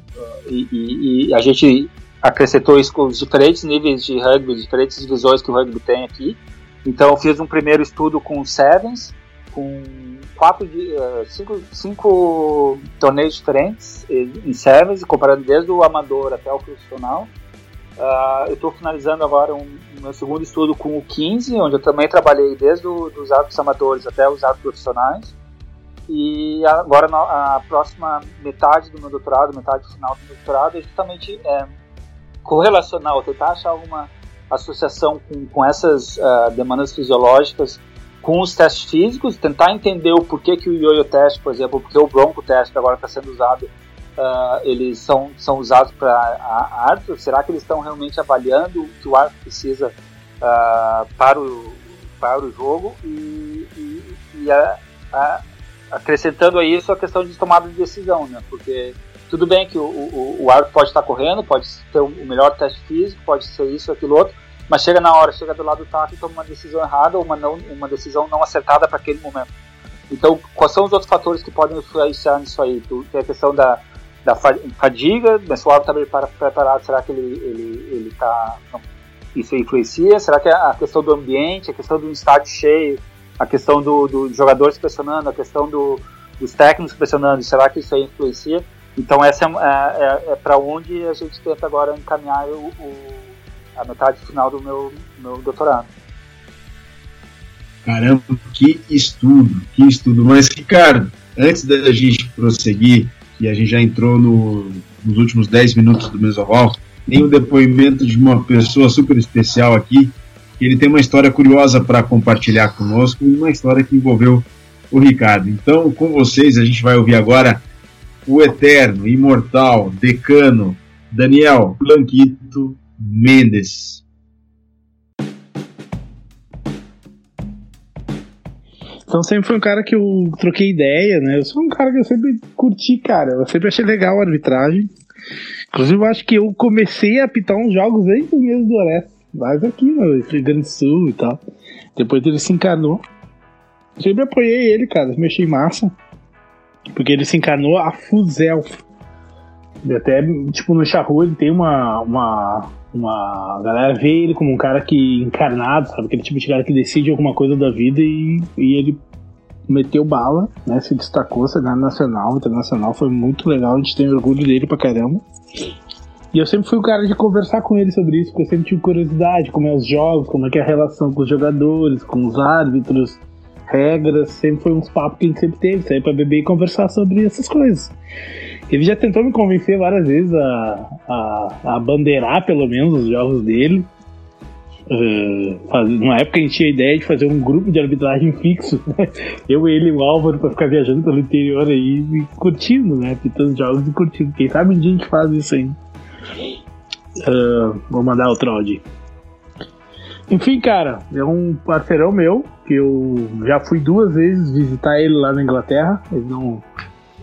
e, e, a gente acrescentou isso com os diferentes níveis de rugby, diferentes divisões que o rugby tem aqui. Então eu fiz um primeiro estudo com sevens, com quatro, uh, cinco, cinco torneios diferentes em sevens, comparando desde o amador até o profissional. Uh, eu estou finalizando agora um, um, meu segundo estudo com o 15, onde eu também trabalhei desde os árbitros amadores até os árbitros profissionais. E agora a próxima metade do meu doutorado, metade final do meu doutorado, é justamente é, correlacionar, tentar achar alguma associação com, com essas uh, demandas fisiológicas com os testes físicos, tentar entender o porquê que o yo-yo teste, por exemplo, porque o bronco teste agora está sendo usado uh, eles são, são usados para árbitro? Será que eles estão realmente avaliando o que o árbitro precisa uh, para, o, para o jogo? E, e, e a, a, acrescentando a isso a questão de tomada de decisão, né? Porque tudo bem que o, o, o pode estar correndo, pode ter o melhor teste físico, pode ser isso, aquilo outro, mas chega na hora, chega do lado do taco e toma uma decisão errada ou uma, não, uma decisão não acertada para aquele momento. Então, quais são os outros fatores que podem influenciar nisso aí? Tem a questão da, da fadiga, mas o árbitro está preparado, será que ele ele ele está isso influencia? Será que a questão do ambiente, a questão do estádio cheio, a questão do, do jogadores pressionando, a questão do, dos técnicos pressionando, será que isso aí influencia? Então essa é, é, é, é para onde a gente tenta agora encaminhar o, o, a metade final do meu, meu doutorado. Caramba, que estudo, que estudo. Mas, Ricardo, antes da gente prosseguir, e a gente já entrou no, nos últimos 10 minutos do Mesoval, tem o um depoimento de uma pessoa super especial aqui, que ele tem uma história curiosa para compartilhar conosco, uma história que envolveu o Ricardo. Então, com vocês, a gente vai ouvir agora o eterno, imortal, decano, Daniel Blanquito Mendes. Então sempre foi um cara que eu troquei ideia, né? Eu sou um cara que eu sempre curti, cara. Eu sempre achei legal a arbitragem. Inclusive, eu acho que eu comecei a apitar uns jogos antes mesmo do Orestes. Mais aqui no Rio Grande do Sul e tal. Depois ele se encarnou. Sempre apoiei ele, cara. Me achei massa. Porque ele se encarnou a Fuzel. Até, tipo, no Charru ele tem uma, uma, uma. A galera vê ele como um cara que encarnado, sabe? Aquele tipo de cara que decide alguma coisa da vida e, e ele meteu bala, né? Se destacou, cenário nacional, internacional. Foi muito legal, a gente tem orgulho dele pra caramba. E eu sempre fui o cara de conversar com ele sobre isso, porque eu sempre tive curiosidade, como é os jogos, como é que é a relação com os jogadores, com os árbitros, regras, sempre foi uns papos que a gente sempre teve, sair pra beber e conversar sobre essas coisas. Ele já tentou me convencer várias vezes a, a, a bandeirar, pelo menos, os jogos dele. Uh, época a gente tinha a ideia de fazer um grupo de arbitragem fixo, né? eu, ele e o Álvaro pra ficar viajando pelo interior aí e curtindo, né? Pitando jogos e curtindo. Quem sabe um dia a gente faz isso aí. Uh, vou mandar outro áudio. Enfim, cara, é um parceirão meu que eu já fui duas vezes visitar ele lá na Inglaterra. Ele não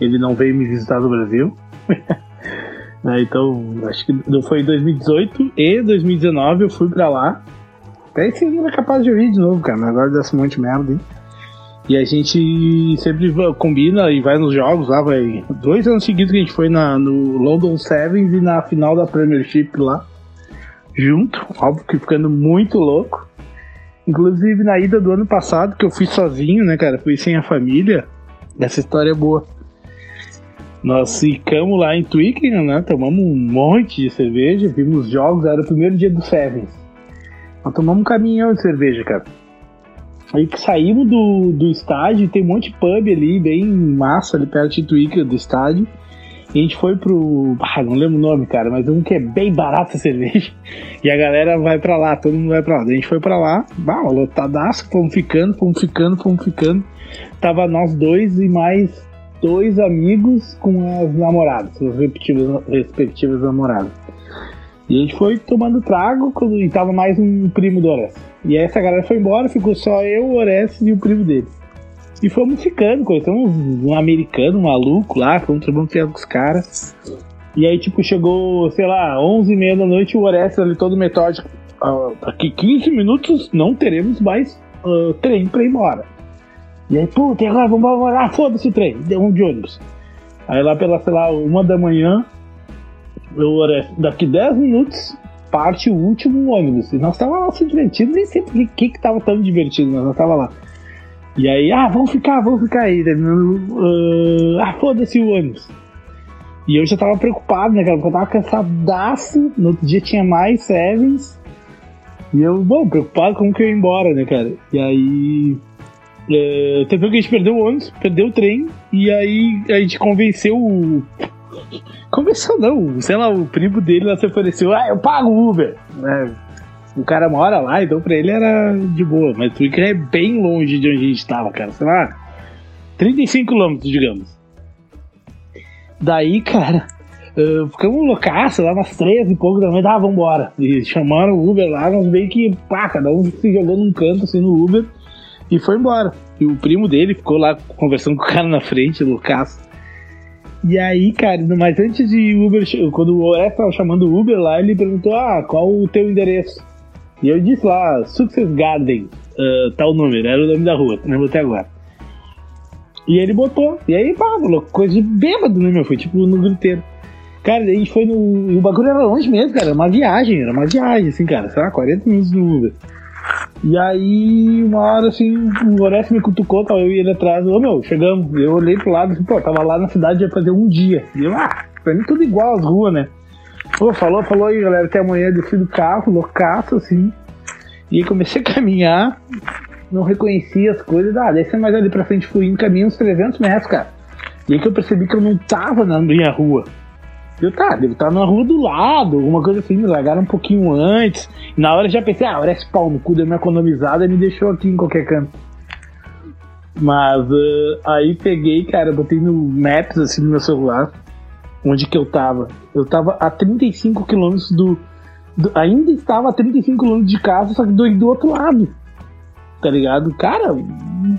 ele não veio me visitar no Brasil. né, então, acho que não foi em 2018 e 2019 eu fui pra lá. Até esse ano é capaz de ouvir de novo, cara, mas agora desse monte de merda, hein? E a gente sempre combina e vai nos jogos lá, vai. Dois anos seguidos que a gente foi na, no London Sevens e na final da Premiership lá. Junto, óbvio que ficando muito louco. Inclusive na ida do ano passado, que eu fui sozinho, né, cara? Fui sem a família. Essa história é boa. Nós ficamos lá em Twickenham, né? Tomamos um monte de cerveja, vimos jogos, era o primeiro dia do Sevens. Nós tomamos um caminhão de cerveja, cara. Aí que saímos do, do estádio, tem um monte de pub ali, bem massa, ali perto de Twitter do estádio. E a gente foi pro. Ah, não lembro o nome, cara, mas um que é bem barato a cerveja. E a galera vai pra lá, todo mundo vai pra lá. A gente foi pra lá, bah, lotadaço, fomos ficando, fomos ficando, fomos ficando. Tava nós dois e mais dois amigos com as namoradas, as respectivas, respectivas namoradas. E a gente foi tomando trago e tava mais um primo do Orestes. E essa galera foi embora, ficou só eu, o Orestes e o primo dele. E fomos ficando, conhecemos um americano um maluco lá, fomos tomando com os caras. E aí, tipo, chegou, sei lá, 11 e meia da noite, o Orestes ali todo metódico. Uh, daqui 15 minutos não teremos mais uh, trem pra ir embora. E aí, puta, e agora vamos embora? Ah, foda-se o trem, deu um de ônibus. Aí lá pela, sei lá, uma da manhã, Orestes, daqui 10 minutos, parte o último ônibus. E nós tava lá se divertindo, nem sei o que, que, que tava tão divertido, mas nós tava lá. E aí, ah, vamos ficar, vamos ficar aí. Uh, ah, foda-se o ônibus. E eu já tava preocupado, né, cara? Porque eu tava cansadaço. No outro dia tinha mais Sevens. E eu, bom, preocupado como que eu ia embora, né, cara? E aí. É, teve que a gente perdeu o ônibus, perdeu o trem. E aí a gente convenceu o. Convenceu não, sei lá, o primo dele lá se ofereceu, ah, eu pago o Uber. É, o cara mora lá, então pra ele era de boa. Mas Twitter é bem longe de onde a gente tava, cara. Sei lá, 35 quilômetros, digamos. Daí, cara, uh, ficamos loucaço lá nas três e pouco da noite. Ah, vambora. E chamaram o Uber lá, nós meio que, pá, cada um se jogou num canto assim no Uber e foi embora. E o primo dele ficou lá conversando com o cara na frente, loucaço. E aí, cara, mas antes de Uber, quando o Orestes tava chamando o Uber lá, ele perguntou: Ah, qual o teu endereço? E eu disse lá, Success Garden, uh, tal número, era o nome da rua, lembro até agora. E ele botou, e aí, pá, coisa de bêbado, né, meu? Foi tipo no griteiro. Cara, a gente foi no. O bagulho era longe mesmo, cara, era uma viagem, era uma viagem, assim, cara, sei lá, 40 minutos no Uber. E aí, uma hora assim, o Orestes me cutucou, tava eu e ele atrás, ô meu, chegamos. Eu olhei pro lado, assim, pô, tava lá na cidade ia fazer um dia. E eu, ah, pra mim tudo igual as ruas, né? Pô, falou, falou aí, galera, até amanhã desci do carro, loucaço, assim. E comecei a caminhar, não reconhecia as coisas. Ah, desce mais ali pra frente, fui em caminho uns 300 metros, cara. E aí que eu percebi que eu não tava na minha rua. Eu, tá, devo estar na rua do lado, alguma coisa assim, me largaram um pouquinho antes. Na hora eu já pensei, ah, olha esse pau no cu, deu uma economizada e me deixou aqui em qualquer canto. Mas uh, aí peguei, cara, botei no Maps, assim, no meu celular onde que eu tava. Eu tava a 35 quilômetros do, do, Ainda estava a 35 quilômetros de casa, só que do, do outro lado. Tá ligado? Cara,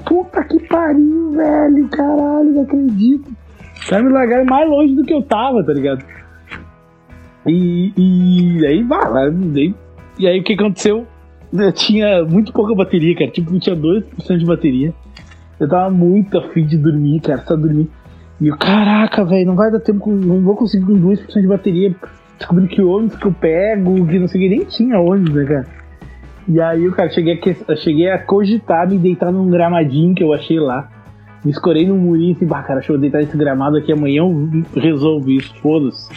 puta que pariu, velho. Caralho, não acredito. Caras me largaram mais longe do que eu tava, tá ligado? E, e aí, vai, e, e aí o que aconteceu? Eu tinha muito pouca bateria, cara. Tipo, tinha 2% de bateria. Eu tava muito afim de dormir, cara. Só dormir. E eu, caraca, velho, não vai dar tempo, não vou conseguir com 2% de bateria. Descobrindo que ônibus que eu pego, que não sei, nem tinha ônibus, né, cara? E aí, cara, cheguei a, cheguei a cogitar me deitar num gramadinho que eu achei lá. Me escorei num murinho assim, bah, cara, deixa eu deitar nesse gramado aqui, amanhã eu resolvo isso, foda-se.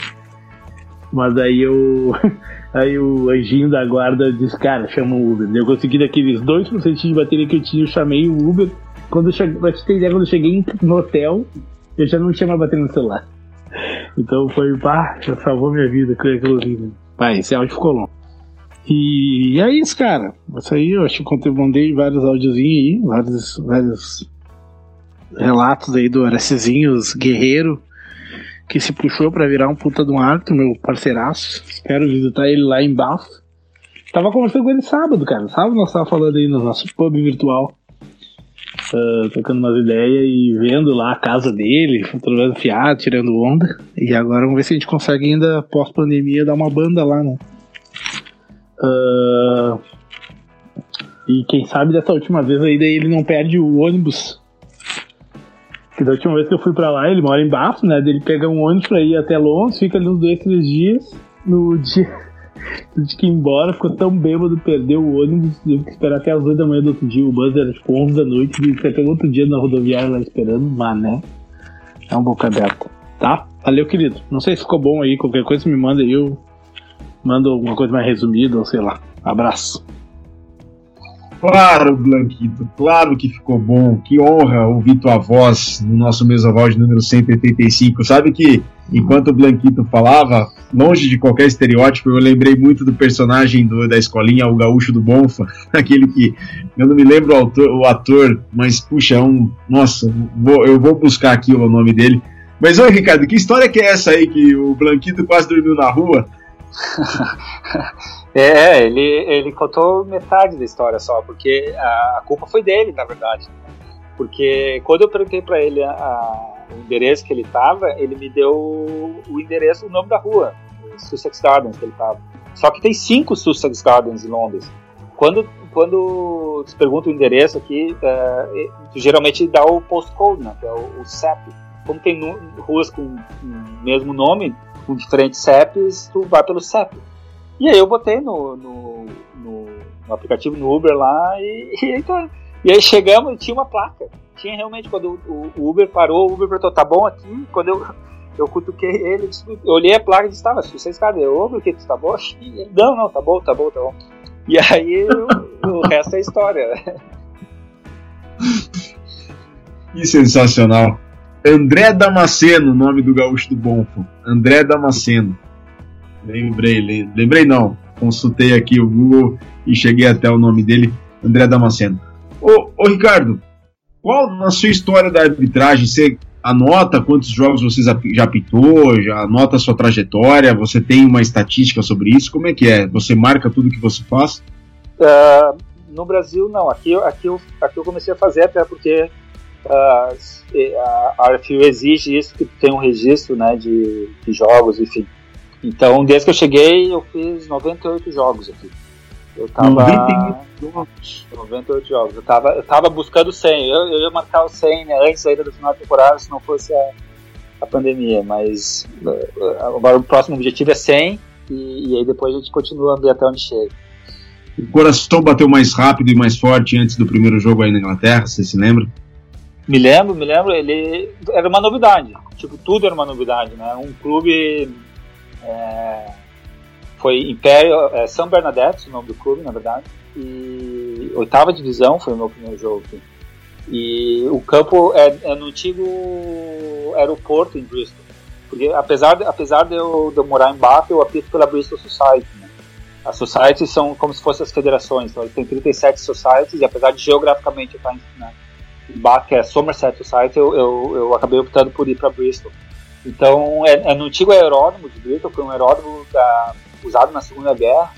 Mas aí eu. Aí o anjinho da guarda disse, cara, chama o Uber. Eu consegui daqueles 2% de bateria que eu tinha, eu chamei o Uber. Quando eu cheguei, pra te ter ideia, quando eu cheguei no hotel, eu já não tinha mais bateria no celular. Então foi, pá, já salvou minha vida com aquilo ali. Pá, esse áudio ficou longo. E é isso, cara. Isso aí, eu acho que eu mandei vários áudiozinhos aí, vários, vários relatos aí do Aracezinhos Guerreiro, que se puxou para virar um puta de um árbitro, meu parceiraço. Espero visitar ele lá em Bafo. Tava conversando com ele sábado, cara. Sábado nós tava falando aí no nosso pub virtual uh, trocando umas ideias e vendo lá a casa dele, fotografando fiado, tirando onda. E agora vamos ver se a gente consegue ainda, pós-pandemia, dar uma banda lá, né? Uh, e quem sabe dessa última vez aí daí ele não perde o ônibus. Que da última vez que eu fui pra lá, ele mora em Bafo, né? Ele pega um ônibus pra ir até Londres, fica ali uns dois, três dias. No dia de que ir embora, ficou tão bêbado, perdeu o ônibus, teve que esperar até as 8 da manhã do outro dia. O bus era tipo 11 da noite, e você pegou outro dia na rodoviária lá esperando, mas né? É um boca aberta. Tá? Valeu, querido. Não sei se ficou bom aí, qualquer coisa me manda aí, eu mando alguma coisa mais resumida, ou sei lá. Abraço. Claro, Blanquito, claro que ficou bom. Que honra ouvir tua voz no nosso mesa voz número 185. Sabe que enquanto o Blanquito falava, longe de qualquer estereótipo, eu lembrei muito do personagem do, da escolinha, o gaúcho do Bonfa, aquele que eu não me lembro o, autor, o ator, mas puxa, é um. Nossa, vou, eu vou buscar aqui o nome dele. Mas oi, Ricardo, que história que é essa aí que o Blanquito quase dormiu na rua? é, ele, ele contou metade da história só, porque a, a culpa foi dele, na verdade. Porque quando eu perguntei para ele a, a, o endereço que ele estava, ele me deu o endereço, o nome da rua, Sussex Gardens que ele estava. Só que tem cinco Sussex Gardens em Londres. Quando, quando se pergunta o endereço aqui, é, geralmente dá o postcode, né, que é o, o CEP. Como tem ruas com o mesmo nome, com diferentes CEPs, tu vai pelo CEP. E aí eu botei no, no, no, no aplicativo no Uber lá e, e, tá. e aí chegamos e tinha uma placa. Tinha realmente, quando o, o Uber parou, o Uber perguntou, tá bom aqui? Quando eu, eu cutuquei ele, eu olhei a placa e disse, tá, se vocês cadê? Uber, o que? Tá bom? E ele, não, não, tá bom, tá bom, tá bom. E aí o, o resto é história. Que sensacional. André Damasceno, nome do gaúcho do Bonfo. André Damasceno. Lembrei, lembrei não. Consultei aqui o Google e cheguei até o nome dele, André Damasceno. Ô, ô Ricardo, qual na sua história da arbitragem você anota quantos jogos você já apitou, já anota a sua trajetória, você tem uma estatística sobre isso? Como é que é? Você marca tudo que você faz? Uh, no Brasil, não. Aqui, aqui, eu, aqui eu comecei a fazer até porque uh, a RFU exige isso, que tem um registro né, de, de jogos, enfim. Então, desde que eu cheguei, eu fiz 98 jogos aqui. Eu tava. 98 jogos. 98 jogos. Eu tava, eu tava buscando 100. Eu, eu ia marcar o 100 né, antes ainda do final da temporada, se não fosse a, a pandemia. Mas agora o próximo objetivo é 100 e, e aí depois a gente continua a ver até onde chega. O coração bateu mais rápido e mais forte antes do primeiro jogo aí na Inglaterra, você se lembra? Me lembro, me lembro, ele era uma novidade. Tipo, tudo era uma novidade, né? Um clube. É, foi Império. É, São Bernadette, o nome do clube, na verdade. E oitava divisão foi o meu primeiro jogo. E o campo é, é no antigo aeroporto em Bristol. Porque apesar de, apesar de, eu, de eu morar em Bath, eu apito pela Bristol Society. Né? As societies são como se fossem as federações. Então, tem 37 societies e apesar de geograficamente eu estar em, né, que é Somerset Society, eu, eu, eu acabei optando por ir para Bristol. Então, é, é, no antigo aeródromo de Bristol, foi um aeródromo da, usado na Segunda Guerra.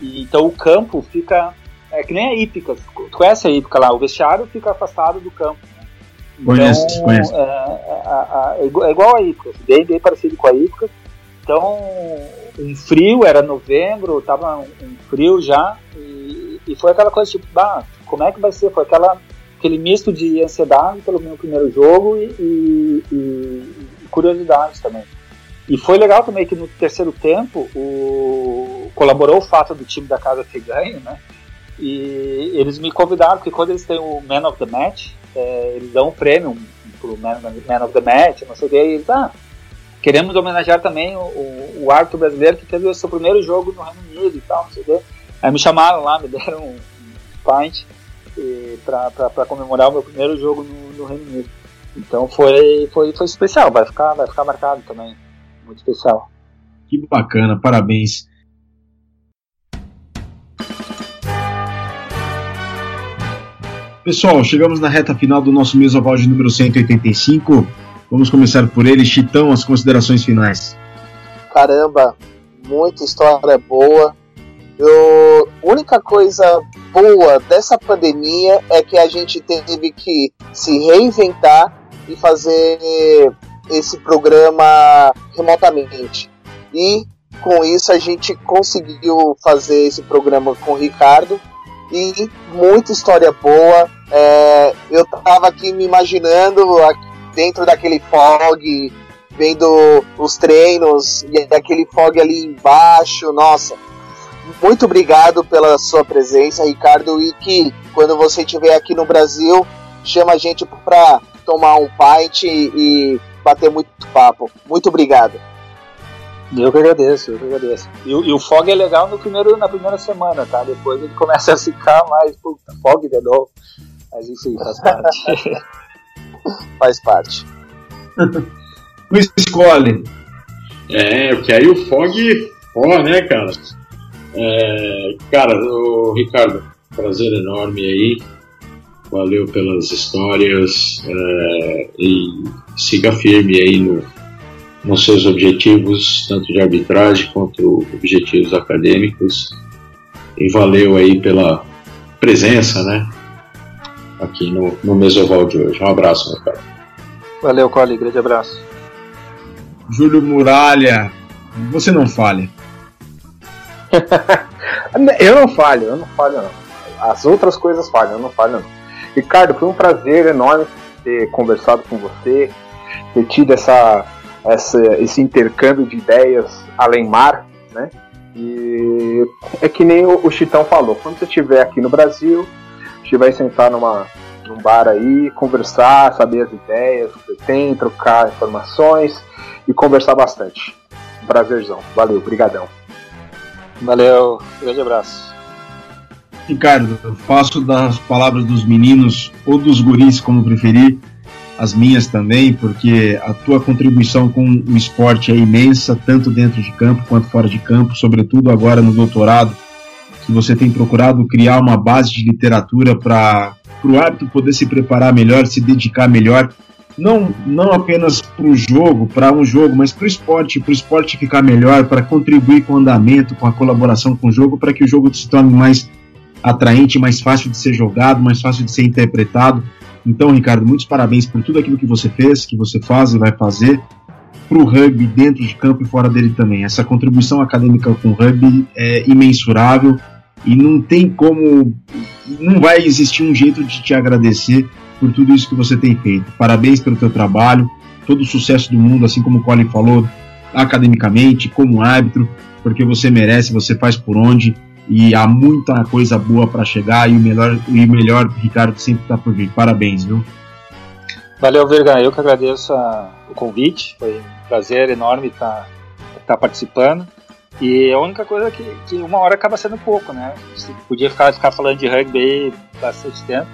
E, então, o campo fica. É que nem a hípica. Tu conhece a hípica lá? O vestiário fica afastado do campo. Né? Então, conheço, conheço. É, é, é, igual a hípica, bem, bem parecido com a hípica. Então, um frio, era novembro, tava um, um frio já, e, e, foi aquela coisa tipo, bah, como é que vai ser? Foi aquela aquele misto de ansiedade pelo meu primeiro jogo e, e, e curiosidade também. E foi legal também que no terceiro tempo o, colaborou o fato do time da casa ter ganho, né? E eles me convidaram, porque quando eles têm o Man of the Match, é, eles dão um prêmio pro Man, Man of the Match, não sei o que, e eles, ah, queremos homenagear também o, o, o árbitro brasileiro que teve o seu primeiro jogo no Reino Unido e tal, não sei o que. Aí me chamaram lá, me deram um, um pint para comemorar o meu primeiro jogo no, no, Reino Unido. Então foi, foi, foi especial, vai ficar, vai ficar marcado também. Muito especial. Que bacana, parabéns. Pessoal, chegamos na reta final do nosso Mesoval de número 185. Vamos começar por ele. Chitão, as considerações finais. Caramba, muita história boa. Eu, a única coisa boa dessa pandemia é que a gente teve que se reinventar e fazer esse programa remotamente. E com isso a gente conseguiu fazer esse programa com o Ricardo e muita história boa. É, eu tava aqui me imaginando dentro daquele fog, vendo os treinos e aquele fog ali embaixo, nossa muito obrigado pela sua presença, Ricardo, e que quando você estiver aqui no Brasil, chama a gente para tomar um pint e, e bater muito papo. Muito obrigado. Eu que agradeço, eu que agradeço. E, e, o Fog é legal no primeiro, na primeira semana, tá? Depois ele começa a ficar mais, puta, Fog de novo. Mas enfim, faz parte. faz parte. o escolhe. É, porque aí o Fog, ó, né, cara? É, cara, o Ricardo, prazer enorme aí. Valeu pelas histórias é, e siga firme aí no, nos seus objetivos, tanto de arbitragem quanto objetivos acadêmicos. E valeu aí pela presença, né? Aqui no, no Mesoval de hoje. Um abraço, meu cara. Valeu, Cole. Grande abraço. Júlio Muralha, você não falha. eu não falho, eu não falho não. As outras coisas falham, eu não falho não. Ricardo, foi um prazer enorme ter conversado com você, ter tido essa, essa, esse intercâmbio de ideias além mar, né? E é que nem o, Chitão falou, quando você estiver aqui no Brasil, gente vai sentar numa, num bar aí, conversar, saber as ideias que você tem, trocar informações e conversar bastante. Prazerzão. Valeu, brigadão. Valeu, grande abraço. Ricardo, eu faço das palavras dos meninos ou dos guris, como preferir, as minhas também, porque a tua contribuição com o esporte é imensa, tanto dentro de campo quanto fora de campo, sobretudo agora no doutorado, que você tem procurado criar uma base de literatura para o árbitro poder se preparar melhor, se dedicar melhor não, não apenas para o jogo, para um jogo, mas para o esporte, para o esporte ficar melhor, para contribuir com o andamento, com a colaboração com o jogo, para que o jogo se torne mais atraente, mais fácil de ser jogado, mais fácil de ser interpretado. Então, Ricardo, muitos parabéns por tudo aquilo que você fez, que você faz e vai fazer para o rugby dentro de campo e fora dele também. Essa contribuição acadêmica com o rugby é imensurável e não tem como, não vai existir um jeito de te agradecer por tudo isso que você tem feito. Parabéns pelo teu trabalho, todo o sucesso do mundo, assim como o Colin falou, academicamente, como árbitro, porque você merece, você faz por onde e há muita coisa boa para chegar e o melhor, e o melhor Ricardo sempre está por vir. Parabéns, viu? Valeu, Verga. Eu que agradeço a, o convite. Foi um prazer enorme estar tá, tá participando. E a única coisa que, que uma hora acaba sendo pouco, né? Você podia ficar, ficar falando de rugby bastante tempo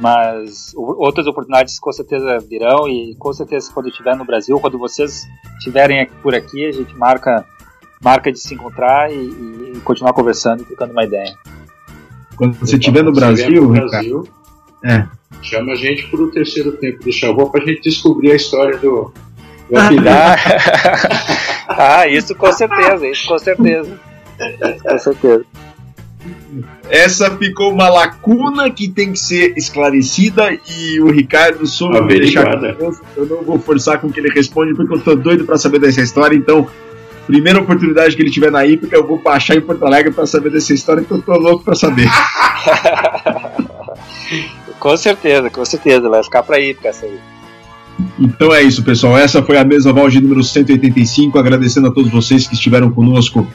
mas outras oportunidades com certeza virão e com certeza quando estiver no Brasil, quando vocês estiverem por aqui, a gente marca marca de se encontrar e, e continuar conversando e trocando uma ideia. Quando você estiver no Brasil, no Brasil é. chama a gente para o terceiro tempo do Chavô para a gente descobrir a história do, do ah, ah, isso com certeza, isso com certeza. com certeza. Essa ficou uma lacuna que tem que ser esclarecida e o Ricardo soube deixar Eu não vou forçar com que ele responda porque eu tô doido para saber dessa história. Então, primeira oportunidade que ele tiver na IPA, eu vou baixar em Porto Alegre para saber dessa história que eu tô louco para saber. com certeza, com certeza. Vai ficar para IPA essa aí. Então é isso, pessoal. Essa foi a mesa Valde número 185. Agradecendo a todos vocês que estiveram conosco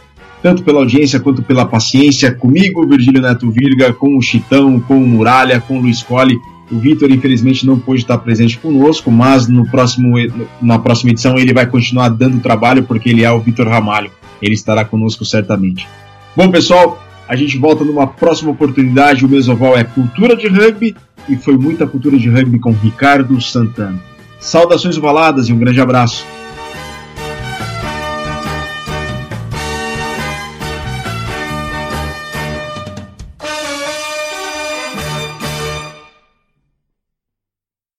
tanto pela audiência quanto pela paciência, comigo, Virgílio Neto Virga, com o Chitão, com o Muralha, com o Luiz Colli. O Vitor, infelizmente, não pôde estar presente conosco, mas no próximo, na próxima edição ele vai continuar dando trabalho, porque ele é o Vitor Ramalho. Ele estará conosco certamente. Bom, pessoal, a gente volta numa próxima oportunidade. O Mesoval é cultura de rugby e foi muita cultura de rugby com Ricardo Santana. Saudações ovaladas e um grande abraço.